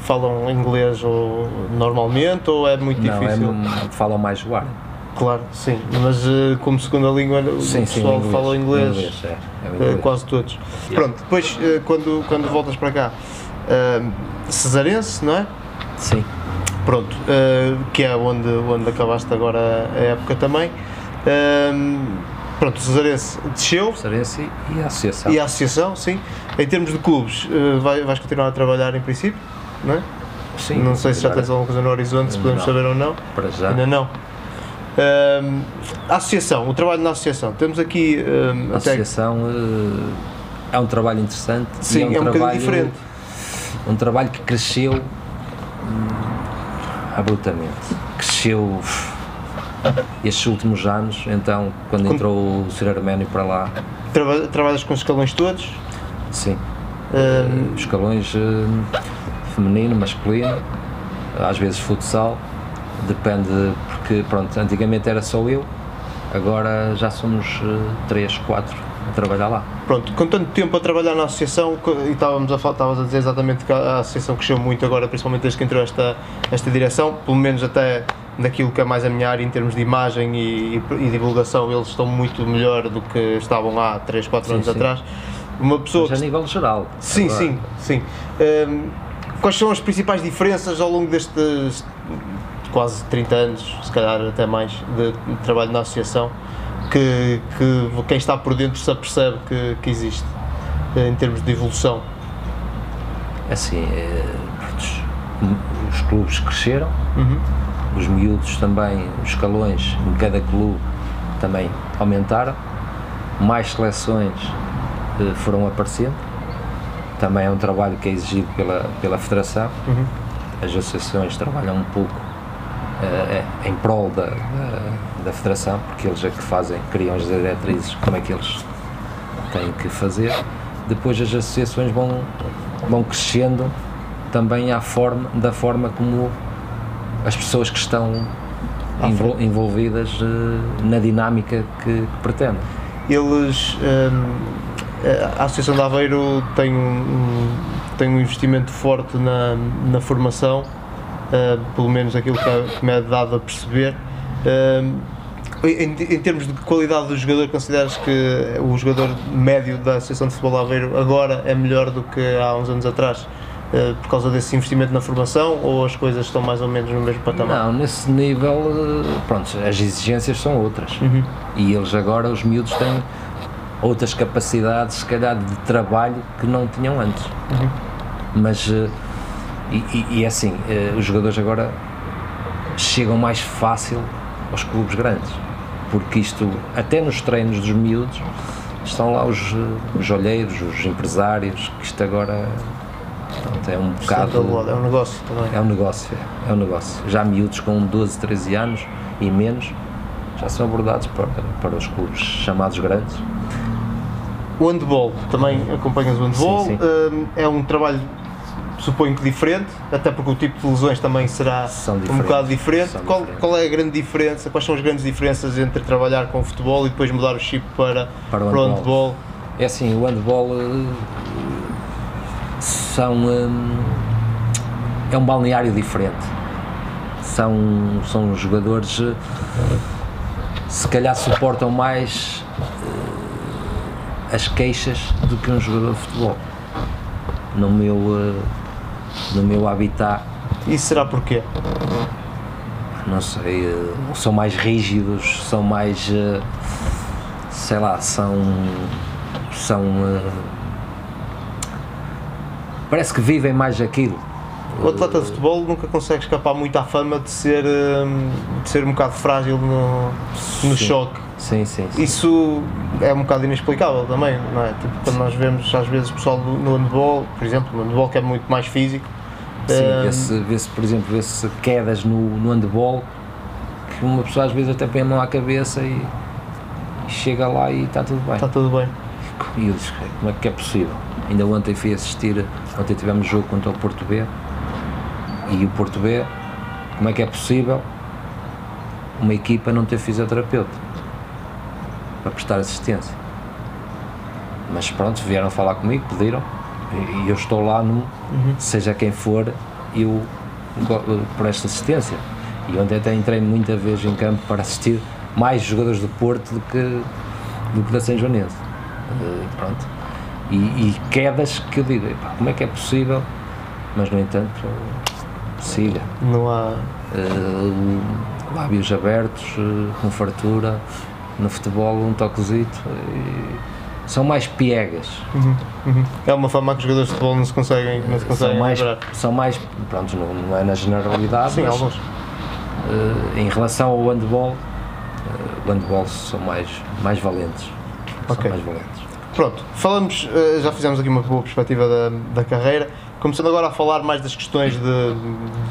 falam inglês ou, normalmente ou é muito Não, é difícil? É, falam mais o árabe. Claro, sim, mas uh, como segunda língua sim, o pessoal sim, fala inglês, inglês, é, é. Uh, quase todos. Pronto, depois uh, quando, quando voltas para cá, cesarense, não é? Sim. Pronto, que é onde, onde acabaste agora a época também. Pronto, o Cesarense desceu. Cesarense e a Associação. E a Associação, sim. Em termos de clubes, eh, vai, vais continuar a trabalhar em princípio, não é? Sim. Não sei se já tens alguma coisa no horizonte, se podemos não. saber ou não. Para já. Ainda não. Um, a associação, o trabalho na associação. Temos aqui. Um, a associação uh, é um trabalho interessante. Sim, é um, é um trabalho, bocadinho diferente. Um trabalho que cresceu hum, abruptamente. Cresceu estes últimos anos, então, quando entrou o Sr. Arménio para lá. Traba trabalhas com os escalões todos? Sim. Um... Escalões uh, feminino, masculino, às vezes futsal, depende, porque pronto, antigamente era só eu, agora já somos uh, três, quatro a trabalhar lá. Pronto, com tanto tempo a trabalhar na associação, e estávamos a, estavas a dizer exatamente que a associação cresceu muito agora, principalmente desde que entrou esta, esta direção, pelo menos até naquilo que é mais a minha área em termos de imagem e, e, divulgação, eles estão muito melhor do que estavam há 3, 4 sim, anos sim. atrás. Uma pessoa Mas a nível geral. Sim, agora. sim, sim. Um, quais são as principais diferenças ao longo destes quase 30 anos, se calhar até mais, de, de trabalho na associação, que, que, quem está por dentro se apercebe que, que existe em termos de evolução? Assim, é, os clubes cresceram, uhum os miúdos também, os escalões em cada clube também aumentaram, mais seleções eh, foram aparecendo, também é um trabalho que é exigido pela, pela Federação, uhum. as associações trabalham um pouco eh, em prol da, da, da Federação, porque eles é que fazem, criam as diretrizes, como é que eles têm que fazer. Depois as associações vão, vão crescendo também à forma, da forma como as pessoas que estão envol, envolvidas uh, na dinâmica que, que pretendem. Eles, um, a Associação de Aveiro tem um, tem um investimento forte na, na formação, uh, pelo menos aquilo que, que, me é dado a perceber. Uh, em, em, termos de qualidade do jogador, consideras que o jogador médio da Associação de Futebol Aveiro agora é melhor do que há uns anos atrás? Uh, por causa desse investimento na formação ou as coisas estão mais ou menos no mesmo patamar? Não, nesse nível, pronto, as exigências são outras uhum. e eles agora, os miúdos, têm outras capacidades, se calhar, de trabalho que não tinham antes. Uhum. Mas, uh, e, e, e, é assim, os jogadores agora chegam mais fácil aos clubes grandes, porque isto, até nos treinos dos miúdos, estão lá os, os olheiros, os empresários, que isto agora pronto, é um bocado. É um negócio também. É um negócio, é, é um negócio. Já miúdos com 12, 13 anos e menos já são abordados para, para os clubes chamados grandes o handball, também acompanhas o handball, sim, sim. Hum, é um trabalho suponho que diferente, até porque o tipo de lesões também será um bocado diferente. Qual, qual, é a grande diferença? Quais são as grandes diferenças entre trabalhar com o futebol e depois mudar o chip para, para o, handball. É assim, o handball uh, são um, é um balneário diferente. São, são jogadores uh, se calhar suportam mais as queixas do que um jogador de futebol no meu, no meu habitat. Isso será porquê? Não sei, uh, são mais rígidos, são mais. Uh, sei lá, são. são. parece que vivem mais aquilo. O atleta de futebol nunca consegue escapar muito à fama de ser, de ser um bocado frágil no, no choque Sim, sim, sim, Isso é um bocado inexplicável também, não é? Tipo, quando nós vemos às vezes o pessoal no handball, por exemplo, no handball que é muito mais físico. Sim, um, vê-se, vê por exemplo, vê-se quedas no, no handball que uma pessoa às vezes até põe a mão à cabeça e, e chega lá e está tudo bem. Está tudo bem. E eu disse, como é que é possível? Ainda ontem fui assistir, ontem tivemos jogo contra o Porto B e o Porto B, como é que é possível uma equipa não ter fisioterapeuta? Para prestar assistência. Mas pronto, vieram falar comigo, pediram, e eu estou lá, no, uhum. seja quem for, eu presto assistência. E ontem até entrei muita vez em campo para assistir mais jogadores do Porto do que, do que da São Joanense. Uh, pronto. E, e, quedas que eu digo, como é que é possível? Mas no entanto, siga. Não há. Uh, lábios abertos, uh, com fartura, no futebol um toquezito e são mais piegas. Uhum, uhum. É uma fama que os jogadores de futebol não se conseguem, não se conseguem são mais, são mais, pronto, não, não, é na generalidade, Sim, mas alguns. Uh, em relação ao handball, uh, o handball são mais, mais valentes. Okay. São mais valentes. Pronto, falamos, uh, já fizemos aqui uma boa perspectiva da, da carreira, começando agora a falar mais das questões de,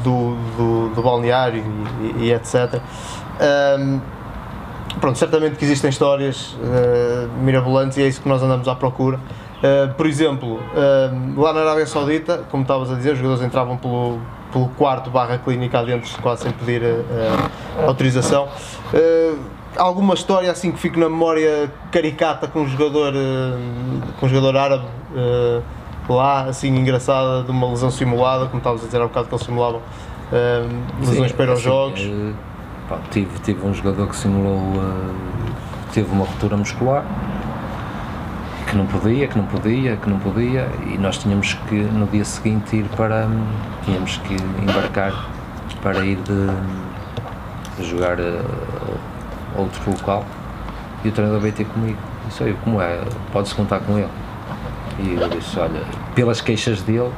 do, do, do balneário e, e, e etc. Um, pronto, certamente que existem histórias uh, mirabolantes e é isso que nós andamos à procura. Uh, por exemplo, uh, lá na Arábia Saudita, como estavas a dizer, os jogadores entravam pelo, pelo quarto barra clínica dentro, quase sem pedir autorização. alguma história assim que fique na memória caricata com um jogador, com um jogador árabe lá, assim engraçada, de uma lesão simulada, como estavas a dizer há um bocado que eles simulavam lesões Sim, para os assim, jogos? Pá, tive, tive um jogador que simulou, uh, teve uma ruptura muscular, que não podia, que não podia, que não podia, e nós tínhamos que no dia seguinte ir para, tínhamos que embarcar para ir de, de jogar uh, outro local, e o treinador veio ter comigo, disse, olha, como é, pode-se contar com ele? E eu disse, olha, pelas queixas dele,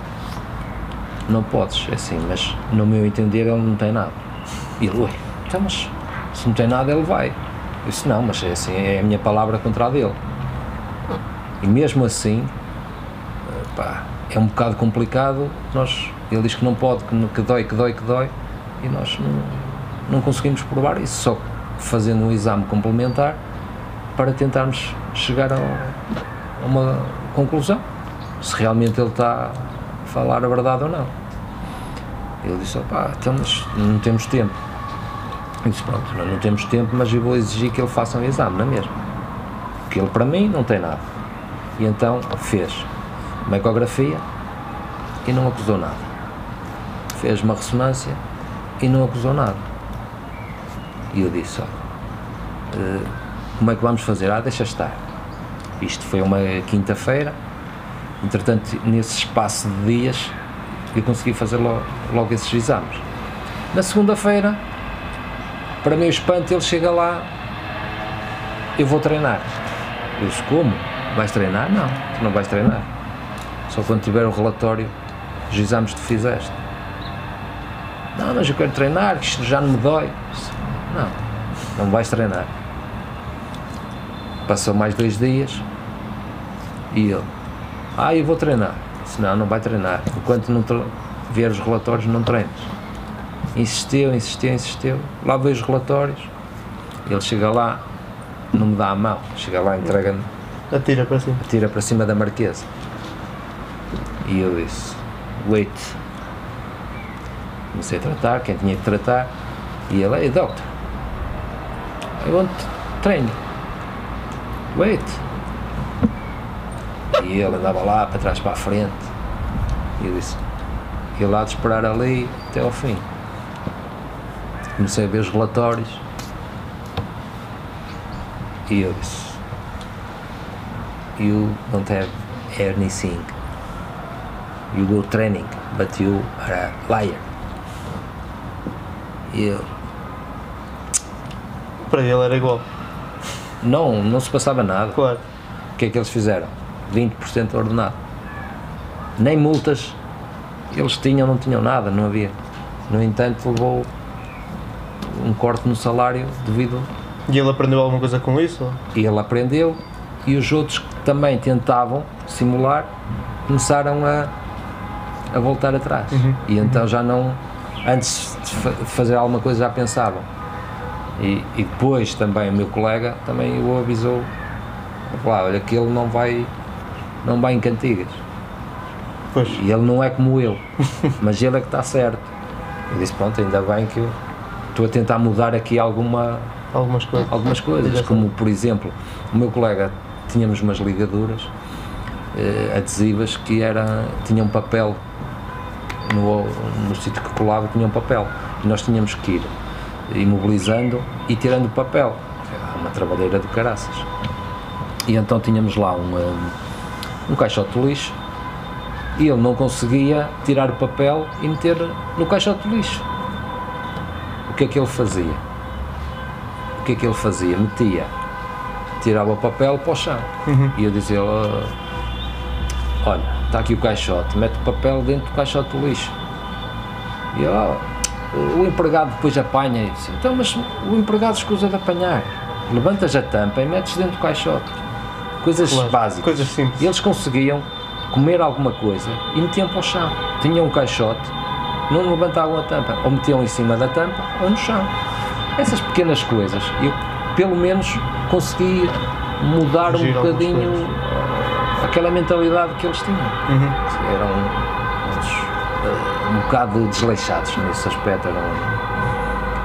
não podes, é assim, mas no meu entender ele não tem nada. E ele, ué, então, mas se não tem nada, ele vai. Eu disse: Não, mas é assim, é a minha palavra contra a dele. E mesmo assim, pá, é um bocado complicado. Nós, ele diz que não pode, que, que dói, que dói, que dói, e nós não, não conseguimos provar isso. Só fazendo um exame complementar para tentarmos chegar a, a uma conclusão, se realmente ele está a falar a verdade ou não. Ele disse, opá, então, não temos tempo. Eu disse, pronto, nós não temos tempo, mas eu vou exigir que ele faça um exame, não é mesmo? Porque ele para mim não tem nada. E então fez uma ecografia e não acusou nada. Fez uma ressonância e não acusou nada. E eu disse, olha, eh, como é que vamos fazer? Ah, deixa estar. Isto foi uma quinta-feira, entretanto, nesse espaço de dias, eu consegui fazer logo, logo esses exames. Na segunda-feira, para meu espanto, ele chega lá, eu vou treinar. Eu disse, como? Vais treinar? Não, tu não vais treinar. Só quando tiver o relatório dos exames que fizeste. Não, mas eu quero treinar, isto já não me dói. Não, não vais treinar. Passou mais dois dias e ele, ah, eu vou treinar. Disse, não, vai treinar. Enquanto não vier os relatórios, não treinas. Insistiu, insistiu, insistiu. Lá veio os relatórios. Ele chega lá, não me dá a mão. Chega lá, entrega-me Atira para cima. tira para cima da marquesa. E eu disse, wait. Comecei a tratar, quem tinha que tratar, e ele, hey doctor, I want training. Wait. E ele andava lá, para trás, para a frente. E eu disse, ele há de esperar ali até ao fim. Comecei a ver os relatórios. E eu disse, you don't have anything. You go training, but you are a liar. E eu, Para ele era igual. não, não se passava nada. Claro. O que é que eles fizeram? 20% ordenado. Nem multas eles tinham, não tinham nada, não havia. No entanto, levou um corte no salário devido E ele aprendeu alguma coisa com isso? E ele aprendeu e os outros que também tentavam simular começaram a, a voltar atrás. E então já não, antes de fa- de fazer alguma coisa, já pensavam. E, e depois também o meu colega também o avisou, lá, olha que ele não vai, não vai em cantigas. Pois. E ele não é como eu, mas ele é que está certo. Eu disse, pronto, ainda bem que eu estou a tentar mudar aqui alguma, Algumas coisas. algumas coisas, como por exemplo, o meu colega tínhamos umas ligaduras eh, adesivas que era, tinham papel no, no sítio que colava tinha um papel. E nós tínhamos que ir imobilizando e tirando o papel. Uma trabalheira do caraças. E então tínhamos lá um, um caixote de lixo e ele não conseguia tirar o papel e meter no caixote de lixo que é que ele fazia? o que é que ele fazia? Metia, tirava o papel para o chão. E eu dizia, "Oh, olha, está aqui o caixote, mete o papel dentro do caixote do lixo. E "Oh, o empregado depois apanha e disse, então mas o empregado escusa de apanhar. Levantas a tampa e metes dentro do caixote. Coisas Claro. básicas. Coisas simples. E eles conseguiam comer alguma coisa e metiam para o chão. Tinham um caixote, não levantavam a tampa, ou metiam em cima da tampa ou no chão. Essas pequenas coisas, eu pelo menos consegui mudar um bocadinho eh, aquela mentalidade que eles tinham. Uhum. Eram uns, eh, um bocado desleixados nesse aspecto, eram,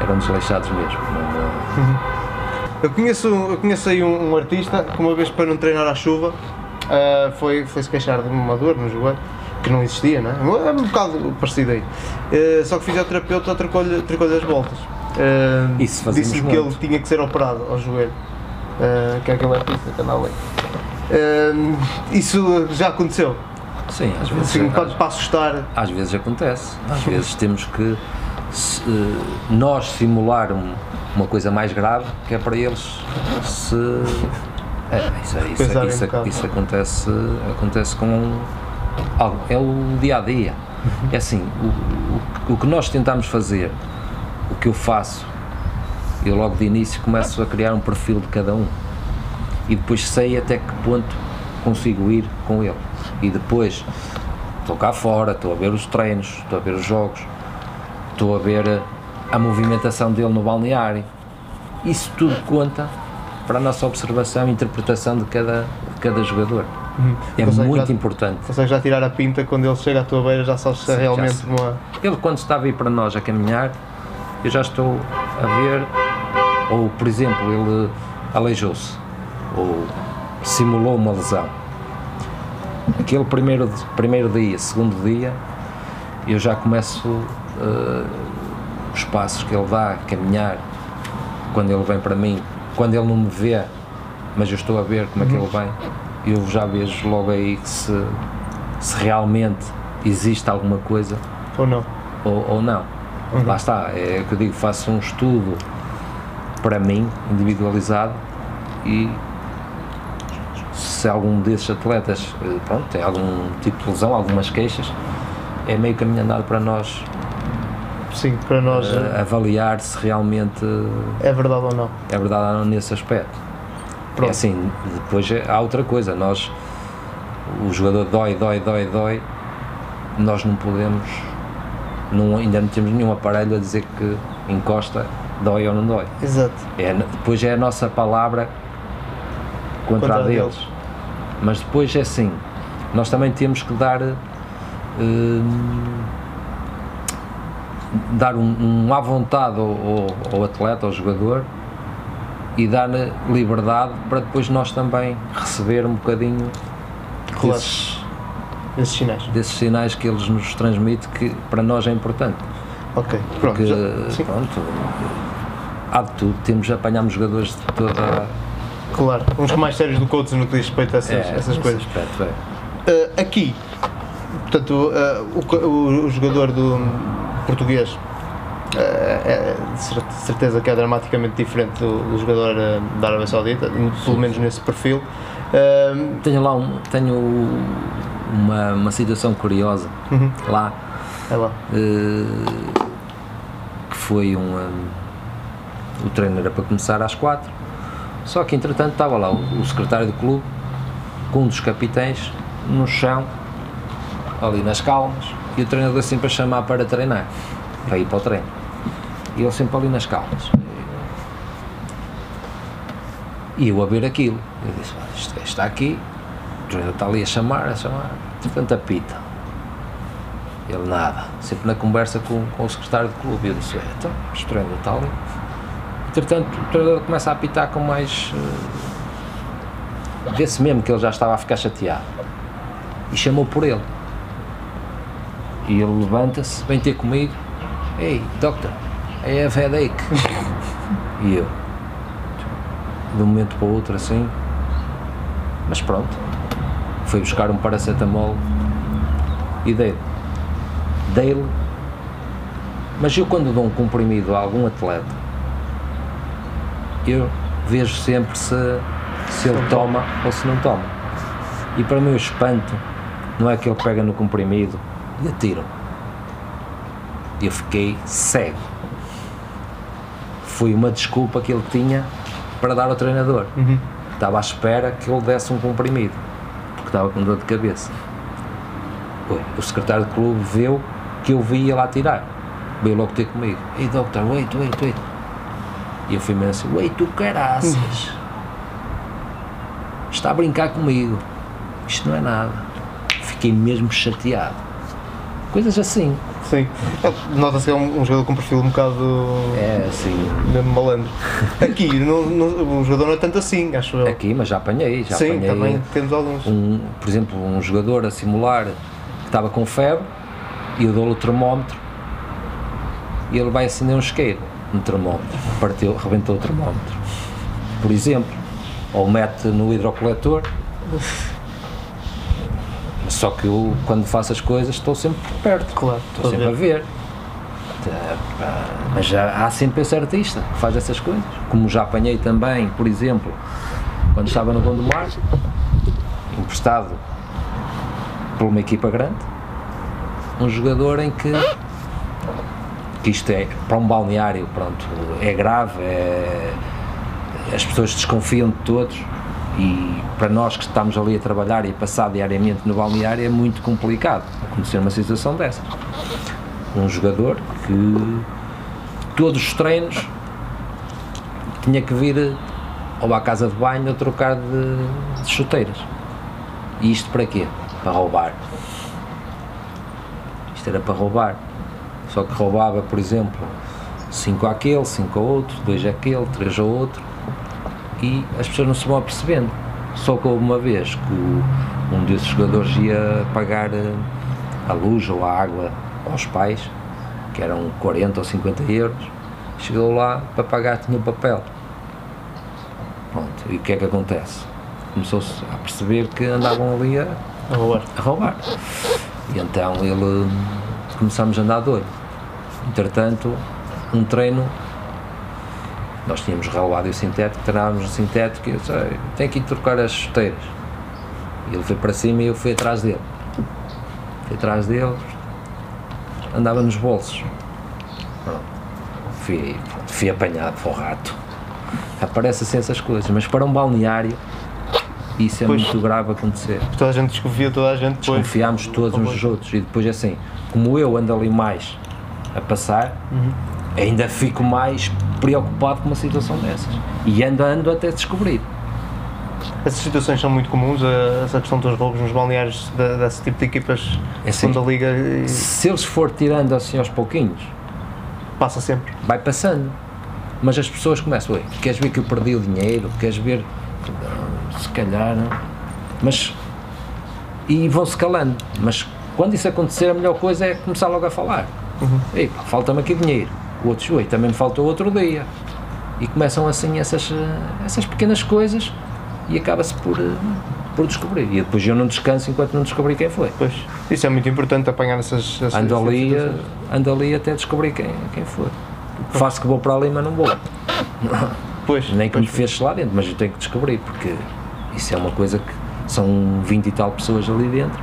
eram desleixados mesmo. Não- Eu conheço, eu conheço aí um, um artista que uma vez para não treinar à chuva ah, foi, foi se queixar de uma dor no joelho que não existia, não é? É um bocado parecido aí. Ah, só que o fisioterapeuta trocou-lhe trocou as voltas. Ah, Isso Disse-lhe que ele tinha que ser operado ao joelho, ah, que é aquele artista que anda ali. Ah, isso já aconteceu? Sim, às vezes. Assim, para, para assustar. Às vezes acontece. Às vezes temos que se, nós simular um- uma coisa mais grave que é para eles se. É, isso, é- isso, é- isso, um bocado. isso acontece, acontece com. Algo- É o dia a dia. É assim, o, o, o que nós tentamos fazer, o que eu faço, eu logo de início começo a criar um perfil de cada um e depois sei até que ponto consigo ir com ele. E depois estou cá fora, estou a ver os treinos, estou a ver os jogos, estou a ver a movimentação dele no balneário isso tudo conta para a nossa observação e interpretação de cada, de cada jogador. Uhum. É muito já- importante. Consegues já tirar a pinta quando ele chega à tua beira, já sabes se é realmente uma. Ele, quando está a vir para nós a caminhar, eu já estou a ver, ou por exemplo, ele aleijou-se, ou simulou uma lesão. Aquele primeiro, primeiro dia, segundo dia, eu já começo eh, os passos que ele dá, a caminhar, quando ele vem para mim, quando ele não me vê, mas eu estou a ver como é que ele vem, eu já vejo logo aí que se, se realmente existe alguma coisa Ou não? ou, ou não. Lá está, é o que eu digo, faço um estudo para mim, individualizado, e se algum desses atletas eh, pronto, tem algum tipo de lesão, algumas queixas, é meio caminho andado para nós Sim, para nós eh, avaliar se realmente é verdade ou não. é verdade ou não nesse aspecto. Pronto. É assim, depois há outra coisa, nós, o jogador dói, dói, dói, dói, nós não podemos, não, ainda não temos nenhum aparelho a dizer que encosta, dói ou não dói. Exato. É, depois é a nossa palavra contra, Contra a a deles. deles. Mas depois é assim, nós também temos que dar hum, dar um, um à vontade ao, ao- ao atleta, ao jogador e dar-lhe liberdade para depois nós também receber um bocadinho Claro. desses, Esses sinais. desses sinais que eles nos transmitem que para nós é importante. Ok. Pronto. Porque, já- pronto, há de tudo, temos, apanhamos jogadores de toda a claro. Uns mais sérios do que outros no que diz respeito a essas, é, essas coisas. aspecto, é. Uh, aqui, portanto, uh, o, o- o jogador do português é de cer- certeza que é dramaticamente diferente do, do jogador uh, da Arábia Saudita, pelo menos nesse perfil. Uh, Tenho lá um, tenho uma, uma situação curiosa Uhum. lá é lá. eh, que foi um, um, o treino era para começar às quatro só que entretanto estava lá o, o secretário do clube com um dos capitães no chão ali nas calmas e o treinador sempre a chamar para treinar para ir para o treino e ele sempre ali nas calmas e eu a ver aquilo eu disse, "Olha, isto está aqui o treinador está ali a chamar, a chamar entretanto apita ele nada, sempre na conversa com, com o secretário do clube. Eu disse: "É, então, o treinador está ali. Entretanto, o treinador começa a apitar com mais. eh, Vê-se mesmo que ele já estava a ficar chateado. E chamou por ele. E ele levanta-se, vem ter comigo. Ei, doctor, I have headache. e eu, de um momento para o outro, assim. Mas pronto, foi buscar um paracetamol e dei-lhe. Dei-lhe. Mas eu, quando dou um comprimido a algum atleta, eu vejo sempre se, se ele toma ou se não toma. E para o espanto não é que ele pega no comprimido e atira. Eu fiquei cego. Foi uma desculpa que ele tinha para dar ao treinador. Uhum. Estava à espera que ele desse um comprimido, porque estava com dor de cabeça. O secretário do clube viu que eu via lá tirar. Veio logo ter comigo. Ei, doctor, wait, wait, wait. E eu fui mesmo assim, wait, tu caraças. Está a brincar comigo. Isto não é nada. Fiquei mesmo chateado. Coisas assim. Sim. É, Nota-se que é um, um jogador com um perfil um bocado. É assim. mesmo malandro. Aqui, no, no, o jogador não é tanto assim, acho eu. Aqui, mas já apanhei. Já Sim, apanhei também temos alguns. um, por exemplo, um jogador a simular que estava com febre e eu dou-lhe o termómetro e ele vai acender um isqueiro no termómetro, partiu, rebentou o termómetro, por exemplo, ou mete no hidrocoletor. Só que eu, quando faço as coisas, estou sempre perto, Claro, estou sempre a ver. Tá, pá, Mas já há sempre esse artista que faz essas coisas. Como já apanhei também, por exemplo, quando estava no Gondomar, emprestado por uma equipa grande, um jogador em que, que isto é para um balneário, pronto, é grave, é- as pessoas desconfiam de todos e para nós que estamos ali a trabalhar e a passar diariamente no balneário é muito complicado acontecer uma situação dessa. Um jogador que todos os treinos tinha que vir ou à casa de banho ou trocar de, de chuteiras. E isto para quê? Para roubar. Isto era para roubar. Só que roubava, por exemplo, 5 àquele, 5 ao outro, 2 àquele, 3 ao outro. E as pessoas não se vão apercebendo. Só que houve uma vez que o- um desses jogadores ia pagar eh, a luz ou a água aos pais, que eram 40 ou 50 euros. Chegou lá para pagar, tinha papel. Pronto, e o que é que acontece? Começou-se a perceber que andavam ali a, A roubar. a roubar. E então ele começámos a andar de olho. Entretanto, um treino, nós tínhamos relevado o sintético, treinávamos no sintético e eu disse, "Ei, tenho que ir trocar as chuteiras. E ele foi para cima e eu fui atrás dele. Fui atrás dele, andava nos bolsos. Pronto. Fui, fui apanhado para o rato. Aparecem assim essas coisas, mas para um balneário isso é Pois. muito grave acontecer. Toda a gente desconfia, toda a gente depois. Desconfiámos todos uns dos outros e depois assim, como eu ando ali mais a passar, ainda fico mais preocupado com uma situação dessas. E ando, ando até descobrir. Essas situações são muito comuns, essa questão dos roubos nos balneários de- desse tipo de equipas É assim. liga e Se eles for tirando assim aos pouquinhos, passa sempre. vai passando. Mas as pessoas começam, "Ué, queres ver que eu perdi o dinheiro? Queres ver? Se calhar. não." Mas. E vão-se calando. Mas quando isso acontecer, a melhor coisa é começar logo a falar. Ei, pá, falta-me aqui dinheiro. O outro, "Ui, também me faltou outro dia. E começam assim essas, eh, essas pequenas coisas e acaba-se por, eh, por descobrir. E depois eu não descanso enquanto não descobri quem foi. Pois. Isso é muito importante apanhar essas, essas Ando ali, ando ali até descobrir quem, quem foi. Faço que vou para ali, mas não vou. Pois, Nem que me pois. feche lá dentro, mas eu tenho que descobrir, porque isso é uma coisa que são 20 e tal pessoas ali dentro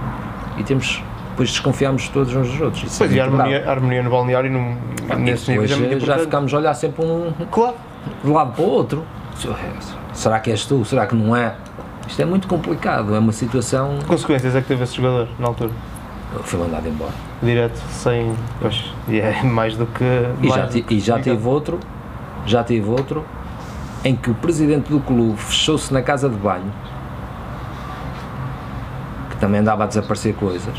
e temos, depois desconfiamos todos uns dos outros. Isso Pois, é e a harmonia, a harmonia no balneário num, E nesse nível é muito eh, já ficamos a olhar sempre um Claro. de lado para o outro. Será que és tu? Será que não é? Isto é muito complicado, é uma situação. Que consequências é que teve esse jogador na altura? Foi mandado embora. Direto, sem. Pois, e é mais do que. E já, ti- que e já tive outro, já tive outro, em que o presidente do clube fechou-se na casa de banho, que também andava a desaparecer coisas,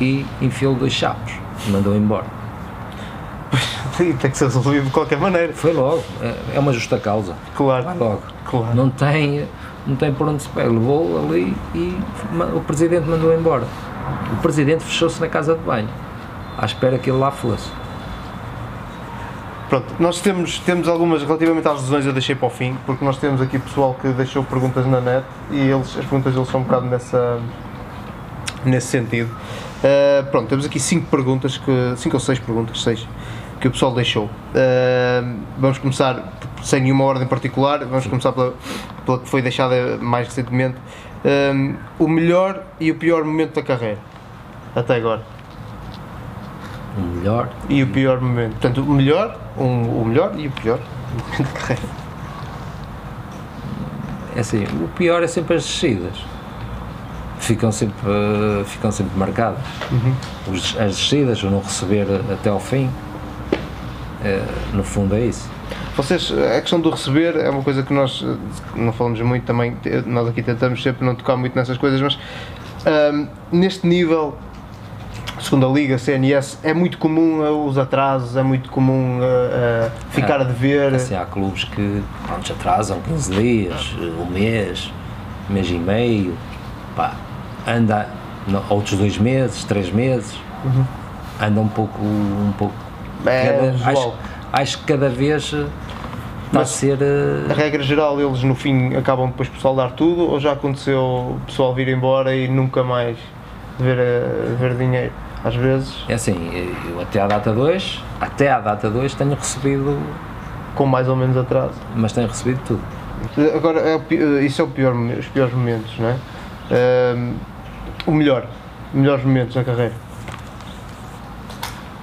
e enfiou dois chapos e mandou embora. E tem que ser resolvido de qualquer maneira. Foi logo, é, é uma justa causa. Claro. Vai logo. Claro. Não tem, não tem por onde se pega. Levou ali e o presidente mandou embora. O presidente fechou-se na casa de banho, à espera que ele lá fosse. Pronto, nós temos, temos algumas, relativamente às lesões eu deixei para o fim, porque nós temos aqui pessoal que deixou perguntas na net e eles, as perguntas deles são um bocado nessa, nesse sentido. Uh, pronto, temos aqui cinco perguntas, que, cinco ou seis perguntas, seis, que o pessoal deixou. Uh, vamos começar sem nenhuma ordem particular, vamos começar pela, pela que foi deixada mais recentemente. Um, o melhor e o pior momento da carreira, até agora. O melhor E o pior momento. Portanto, o melhor, um, o melhor e o pior momento da carreira. É assim, o pior é sempre as descidas. Ficam sempre, ficam sempre marcadas. Os- As descidas, o não receber até ao fim, eh, no fundo é isso. Vocês, a questão do receber é uma coisa que nós não falamos muito também, nós aqui tentamos sempre não tocar muito nessas coisas, mas ahm, neste nível, segunda liga, CNS, é muito comum eh, os atrasos, é muito comum eh, eh, ficar É. a dever. Assim, há clubes que pronto, atrasam 15 dias, um mês, mês e meio, pá, anda no- outros dois meses, três meses, anda um pouco, um pouco. É cada- acho, acho que cada vez eh, está a ser. eh, A regra geral, eles no fim acabam depois por saldar tudo, ou já aconteceu o pessoal vir embora e nunca mais ver, eh, ver dinheiro? Às vezes, É assim, eu até à data 2, até à data 2 tenho recebido, com mais ou menos atraso. mas tenho recebido tudo. Agora, é isso é o pior, os piores momentos, não é? Ahm, o melhor, melhores momentos na carreira.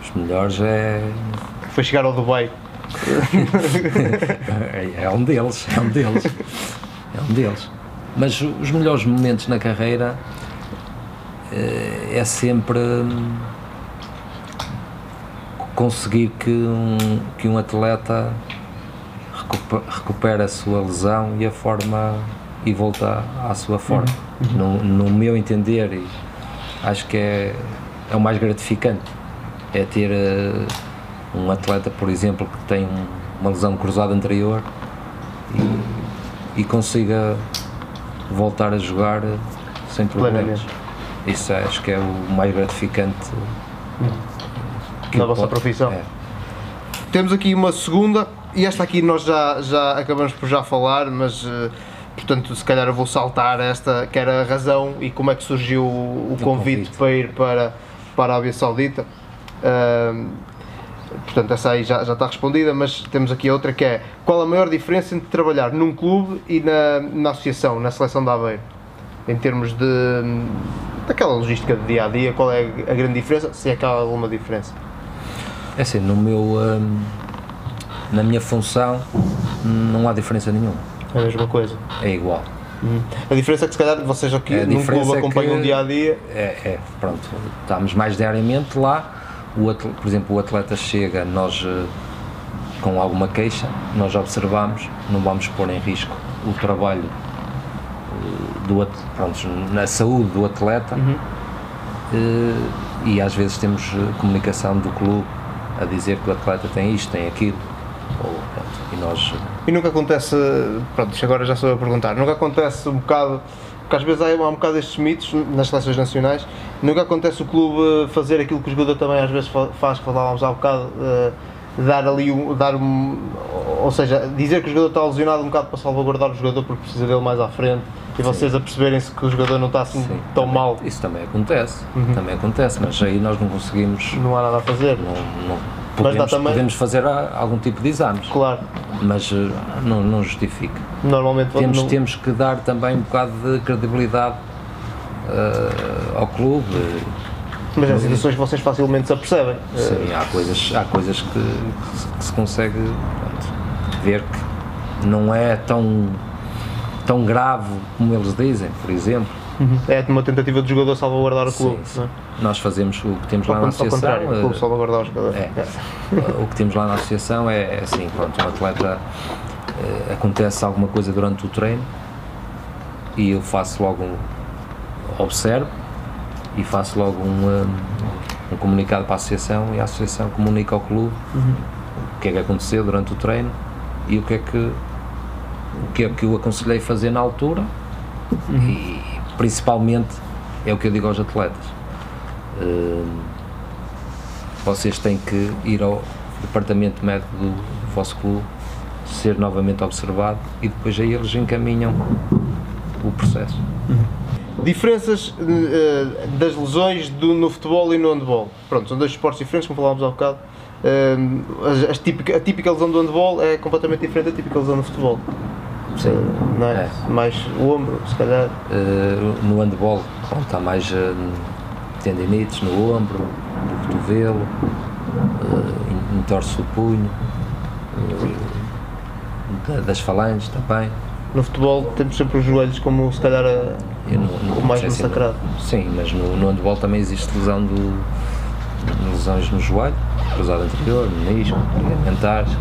Os melhores é, Foi chegar ao Dubai. é, um deles, é um deles, é um deles. Mas os melhores momentos na carreira eh, é sempre hum, conseguir que um, que um atleta recupere a sua lesão e a forma e volta à sua forma. No, no meu entender, acho que é, é o mais gratificante. É ter eh, um atleta, por exemplo, que tem um- uma lesão cruzada anterior e, e consiga voltar a jogar eh, sem problemas. Plenamente. Isso acho que é o mais gratificante eu vossa profissão. é. Temos aqui uma segunda, e esta aqui nós já, já acabamos por já falar, mas eh, portanto se calhar eu vou saltar esta, que era a razão e como é que surgiu o, O convite, convite. para ir para, para a Arábia Saudita. Ahm, portanto, essa aí já, já está respondida, mas temos aqui outra que é qual a maior diferença entre trabalhar num clube e na, na associação, na seleção de Aveiro? Em termos de daquela logística de dia a dia, qual é a grande diferença? Se é que há alguma diferença. É assim, no meu, hum, na minha função não há diferença nenhuma, É a mesma coisa. é igual. A diferença é que se calhar vocês aqui A num clube é acompanham que- dia a dia. É, é, pronto, estamos mais diariamente lá, o atle- por exemplo, o atleta chega, nós eh, com alguma queixa, nós observamos, não vamos pôr em risco o trabalho eh, do, pronto, na saúde do atleta eh, e às vezes temos comunicação do clube a dizer que o atleta tem isto, tem aquilo, ou, pronto, e nós E nunca acontece, pronto, isto agora já sou a perguntar, nunca acontece um bocado, porque às vezes há, há um bocado estes mitos nas seleções nacionais, nunca acontece o clube fazer aquilo que o jogador também às vezes fa- faz, que falávamos há um bocado, eh, dar ali um, dar um, ou seja, dizer que o jogador está lesionado um bocado para salvaguardar o jogador porque precisa dele mais à frente e vocês a perceberem-se que o jogador não está assim Sim, tão também- mal, Isso também acontece, também acontece, mas aí nós não conseguimos não há nada a fazer. Não, não- Mas podemos, também- podemos fazer algum tipo de exames, Claro, mas eh, não, não justifica. normalmente Temos, não- temos que dar também um bocado de credibilidade eh, ao clube. mas há situações que vocês facilmente se apercebem. Eh, Sim, há coisas, há coisas que, que se consegue pronto, ver que não é tão, tão grave como eles dizem, por exemplo. É uma tentativa do jogador salvaguardar o clube. sim. é? Nós fazemos o que temos lá Ao na con- ao associação. contrário, o clube eh, salvaguardar. É. o que temos lá na associação é, é assim, pronto, um atleta eh, acontece alguma coisa durante o treino e eu faço logo um, observo e faço logo um, um, um comunicado para a associação e a associação comunica ao clube o que é que aconteceu durante o treino e o que é que o que é que eu aconselhei fazer na altura e principalmente é o que eu digo aos atletas Eh, vocês têm que ir ao departamento médico do, vosso clube, ser novamente observado e depois aí eles encaminham o processo. Diferenças eh, das lesões do- no futebol e no handball. Pronto, são dois esportes diferentes, como falámos há bocado. Eh, as- as típica- a típica lesão do handball é completamente diferente da típica lesão no futebol. Sim. Eh, não é? É. Mais o ombro, se calhar. Eh, no handball pronto, há mais eh, tendinites no ombro, no cotovelo, uh, entorce o punho, eh, da- das falanges também. No futebol temos sempre os joelhos como se calhar a- Eu não- não o mais massacrado. Sim, mas no, no handball também existe lesão do, lesões no joelho, cruzado anterior, menisco, ligamentares,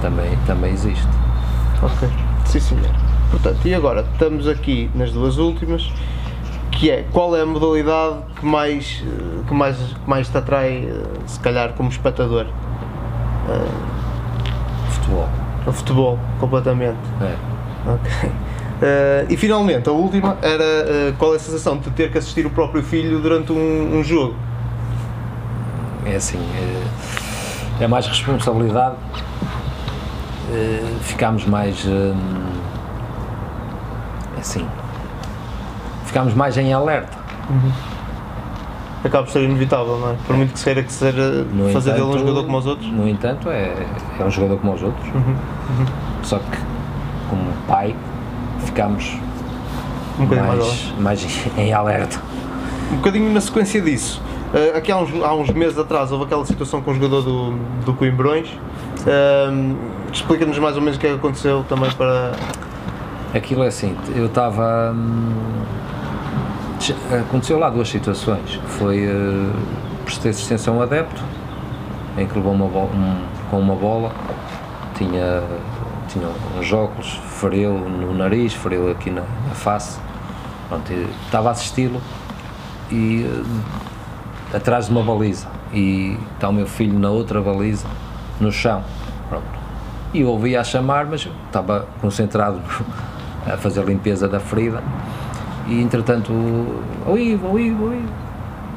também, também existe. Ok. Sim, senhor. Portanto, e agora estamos aqui nas duas últimas, que é qual é a modalidade que mais, eh, que mais, que mais te atrai, eh, se calhar, como espectador? Futebol. O futebol, completamente. É. Ok. Eh, e finalmente, a última era eh, qual é a sensação de ter que assistir o próprio filho durante um, um jogo? é assim, é, é mais responsabilidade, é, ficamos mais, hum, assim, ficamos mais em alerta. Acaba por ser inevitável, não é? Por muito que se queira que eh, No fazer dele um entanto- jogador como os outros. No entanto, é, é um jogador como os outros, Uhum, só que como pai ficamos Um bocadinho mais mais, mais em alerta. Um bocadinho na sequência disso, eh, aqui há uns, há uns meses atrás houve aquela situação com o jogador do, do Coimbrões. Explica-nos mais ou menos o que é que aconteceu também para. Aquilo é assim, eu estava. hum, aconteceu lá duas situações, foi uh, prestei assistência a um adepto, em que levou uma um- com uma bola, tinha, tinha uns óculos, feriu no nariz, feriu aqui na, na face. Pronto, estava a assisti-lo e eh, atrás de uma baliza e está o meu filho na outra baliza, no chão. Pronto. E ouvia a chamar, mas estava concentrado a fazer a limpeza da ferida e entretanto, o Ivo, o Ivo, o Ivo.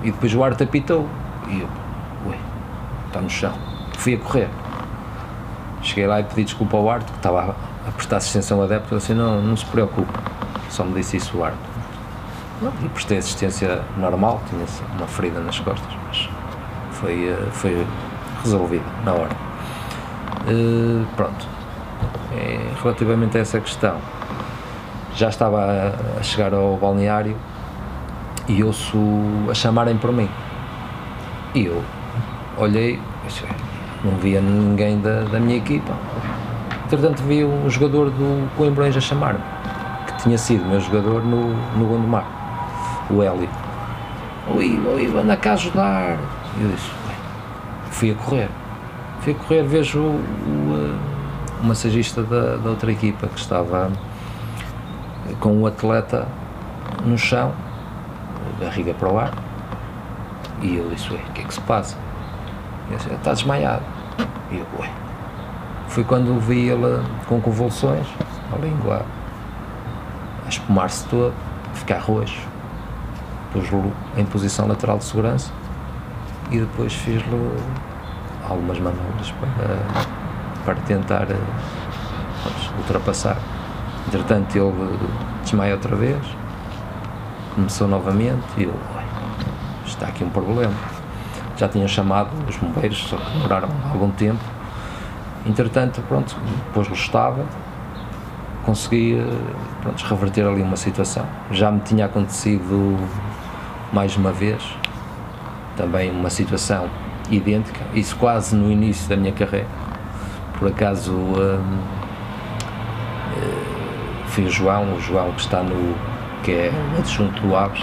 E depois o árbitro apitou e eu, ué, está no chão. Fui a correr. Cheguei lá e pedi desculpa ao árbitro, que estava a prestar assistência ao adepto, ele assim, não, não se preocupe, só me disse isso o árbitro. E prestei assistência normal, tinha uma ferida nas costas, mas foi, eh, foi resolvida na hora. Uh, pronto. É, relativamente a essa questão, já estava a, a chegar ao balneário e ouço a chamarem por mim. E eu olhei, não via ninguém da, da minha equipa. Entretanto, vi um jogador do Coimbrões a chamar-me, que tinha sido meu jogador no, no Gondomar, o Hélio. Oi, oi, anda cá ajudar. Eu disse, fui a correr. Fui correr, vejo o, o, o massagista da, da outra equipa que estava com o atleta no chão, barriga para o ar, e eu disse, o que é que se passa? Ele disse, está desmaiado. E eu, ué. Foi quando vi ele com convulsões, a língua a espumar-se toda, a ficar roxo. Pus-lo em posição lateral de segurança e depois fiz-lhe algumas manobras para, para tentar ultrapassar. Entretanto, ele desmaia outra vez, começou novamente e eu, está aqui um problema. Já tinham chamado os bombeiros, só que demoraram algum tempo. Entretanto, pronto, depois estava, consegui pronto, reverter ali uma situação. Já me tinha acontecido mais uma vez, também uma situação idêntica, isso quase no início da minha carreira. Por acaso hum, eh, foi o João, o João que está no que é adjunto do Aves,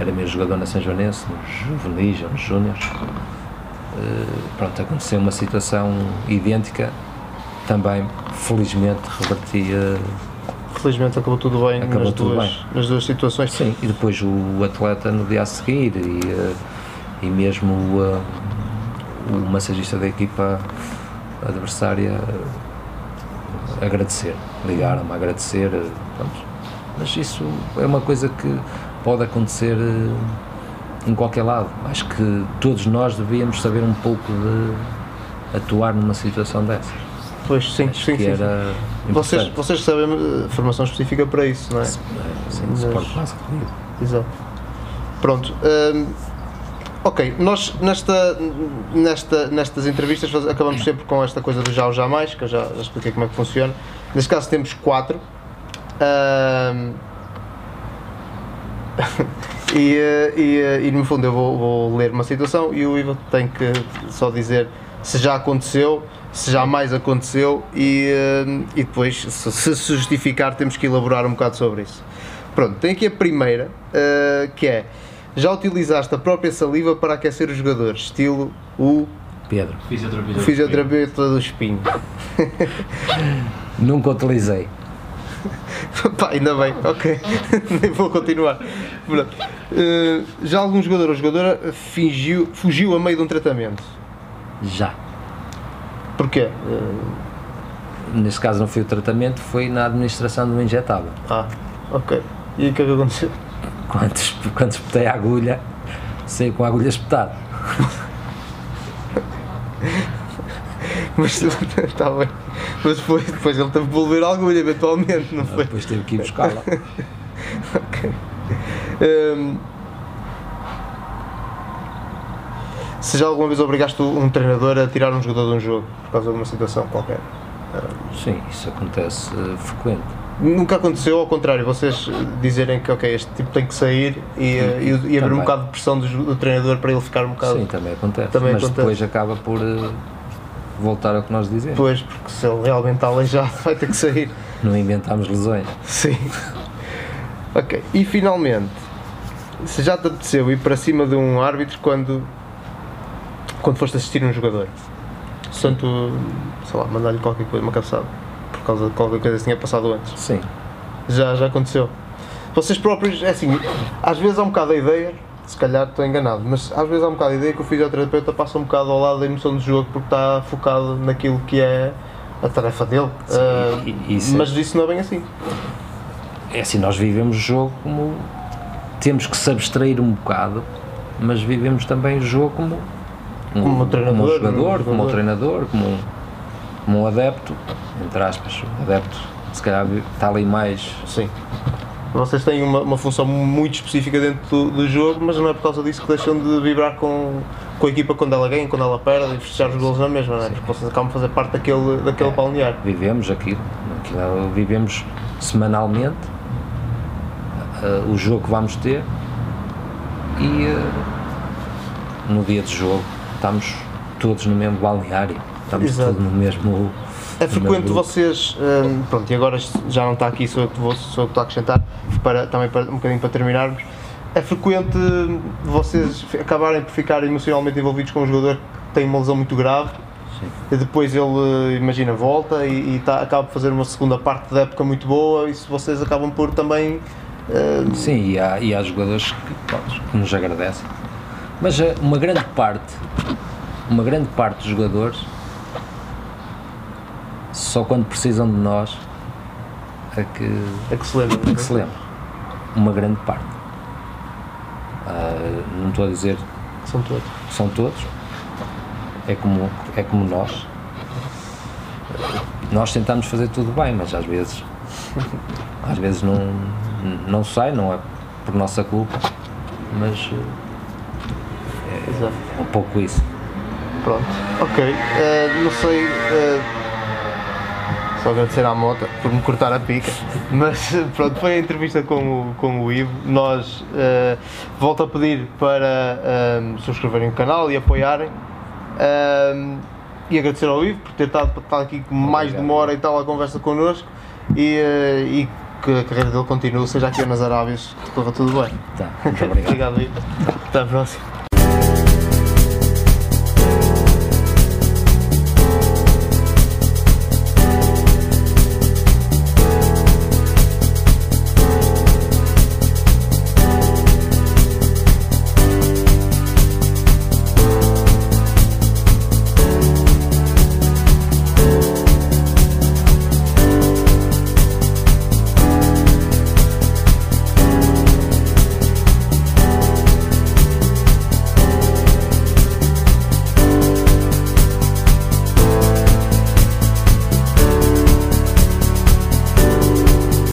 era meu jogador na São Joanense, nos juvenis ou nos júniores. Uh, pronto, aconteceu uma situação idêntica, também felizmente revertia. Felizmente acabou tudo bem, acabou nas, tudo duas, bem. nas duas situações. Sim, e depois o atleta no dia a seguir e, uh, e mesmo uh, o massagista da equipa adversária agradecer, ligaram-me a agradecer. Mas isso é uma coisa que pode acontecer em qualquer lado. Acho que todos nós devíamos saber um pouco de atuar numa situação dessas. Pois sim, Acho sim, que sim, era sim. Vocês, vocês sabem eh, formação específica para isso, não é? Sim, Mas- suporte básico. Exato. Pronto. hum, ok, nós nesta, nesta, nestas entrevistas acabamos sempre com esta coisa do já ou jamais, que eu já, já expliquei como é que funciona. Neste caso temos quatro. E, eh, e, eh, e no fundo eu vou, vou ler uma situação e o Ivo tem que só dizer se já aconteceu, se jamais aconteceu e, eh, e depois, se, se justificar, temos que elaborar um bocado sobre isso. Pronto, tem aqui a primeira, eh, que é já utilizaste a própria saliva para aquecer os jogadores, estilo o Pedro, Fisioterapeuta. fisioterapeuta do espinho. nunca utilizei. Pá, ainda bem, ok. Nem vou continuar. Eh, já algum jogador ou jogadora fingiu, fugiu a meio de um tratamento. Já. Porquê? Eh, Neste caso não foi o tratamento, foi na administração de uma injetável. ah, ok. E o que é que aconteceu? Quando, quando espetei a agulha, saí com a agulha espetada. Mas está bem. Mas depois, depois ele teve que devolver a agulha, eventualmente, não foi? Depois tive que ir buscá-la. Ok. Hum, se já alguma vez obrigaste um treinador a tirar um jogador de um jogo por causa de uma situação qualquer? Sim, isso acontece eh, frequente. Nunca aconteceu ao contrário, vocês dizerem que ok, este tipo tem que sair e, eh, e, e haver um bocado de pressão do, do treinador para ele ficar um bocado. Sim, também acontece. Também mas acontece. depois acaba por eh, voltar ao que nós dizemos. Depois, porque se ele realmente está aleijado, vai ter que sair. Não inventámos lesões. Sim. Ok. E finalmente, se já te apeteceu ir para cima de um árbitro quando, quando foste assistir um jogador? Tanto, sei lá, mandar-lhe qualquer coisa, uma cabeçada. Por causa de qualquer coisa que tinha passado antes. Sim. Já, já aconteceu. Vocês próprios, é assim, às vezes há um bocado a ideia, se calhar estou enganado, mas às vezes há um bocado a ideia que o fisioterapeuta passa um bocado ao lado da emoção do jogo porque está focado naquilo que é a tarefa dele. Sim, e- isso é- mas isso não é bem assim. É assim, nós vivemos o jogo como. Temos que se abstrair um bocado, mas vivemos também o jogo como. Um, Como um treinador, como um jogador, como um treinador, como um, como um adepto, entre aspas. O adepto, se calhar, está ali mais. Sim. Vocês têm uma, uma função muito específica dentro do, do jogo, mas não é por causa disso que deixam de vibrar com, com a equipa quando ela ganha, quando ela perde e fechar os golos na mesma, não é? Porque vocês acabam de fazer parte daquele, daquele É. balneário. Vivemos aquilo. aquilo vivemos semanalmente eh, o jogo que vamos ter e eh, no dia de jogo estamos todos no mesmo balneário. Estamos Exato. todos no mesmo. É frequente mesmo vocês, hum, pronto, e agora já não está aqui, sou eu que vou, sou eu que estou a acrescentar, para, também para, um bocadinho para terminarmos, é frequente vocês acabarem por ficar emocionalmente envolvidos com um jogador que tem uma lesão muito grave Sim. e depois ele, imagina, volta e, e tá, acaba por fazer uma segunda parte da época muito boa e se vocês acabam por também... hum, Sim, e há, e há jogadores que, que nos agradecem. Mas eh, uma grande parte, uma grande parte dos jogadores, só quando precisam de nós é que, é que se lembra. é que se lembram. Uma grande parte. Ah, não estou a dizer São todos. são todos, é como, é como nós. Nós tentamos fazer tudo bem, mas às vezes às vezes não, não sai, não é por nossa culpa, mas Exato. é um pouco isso. Pronto, ok. Eh, não sei. eh, só agradecer à Mota por me cortar a pica. Mas pronto, foi a entrevista com o, com o Ivo. Nós eh, volto a pedir para eh, subscreverem o canal e apoiarem. Eh, e agradecer ao Ivo por ter estado, por estar aqui com mais de uma hora e tal a conversa connosco e, eh, e que a carreira dele continue, seja aqui nas Arábias, que corra tudo bem. Tá, muito obrigado. Obrigado, Ivo. Até à próxima.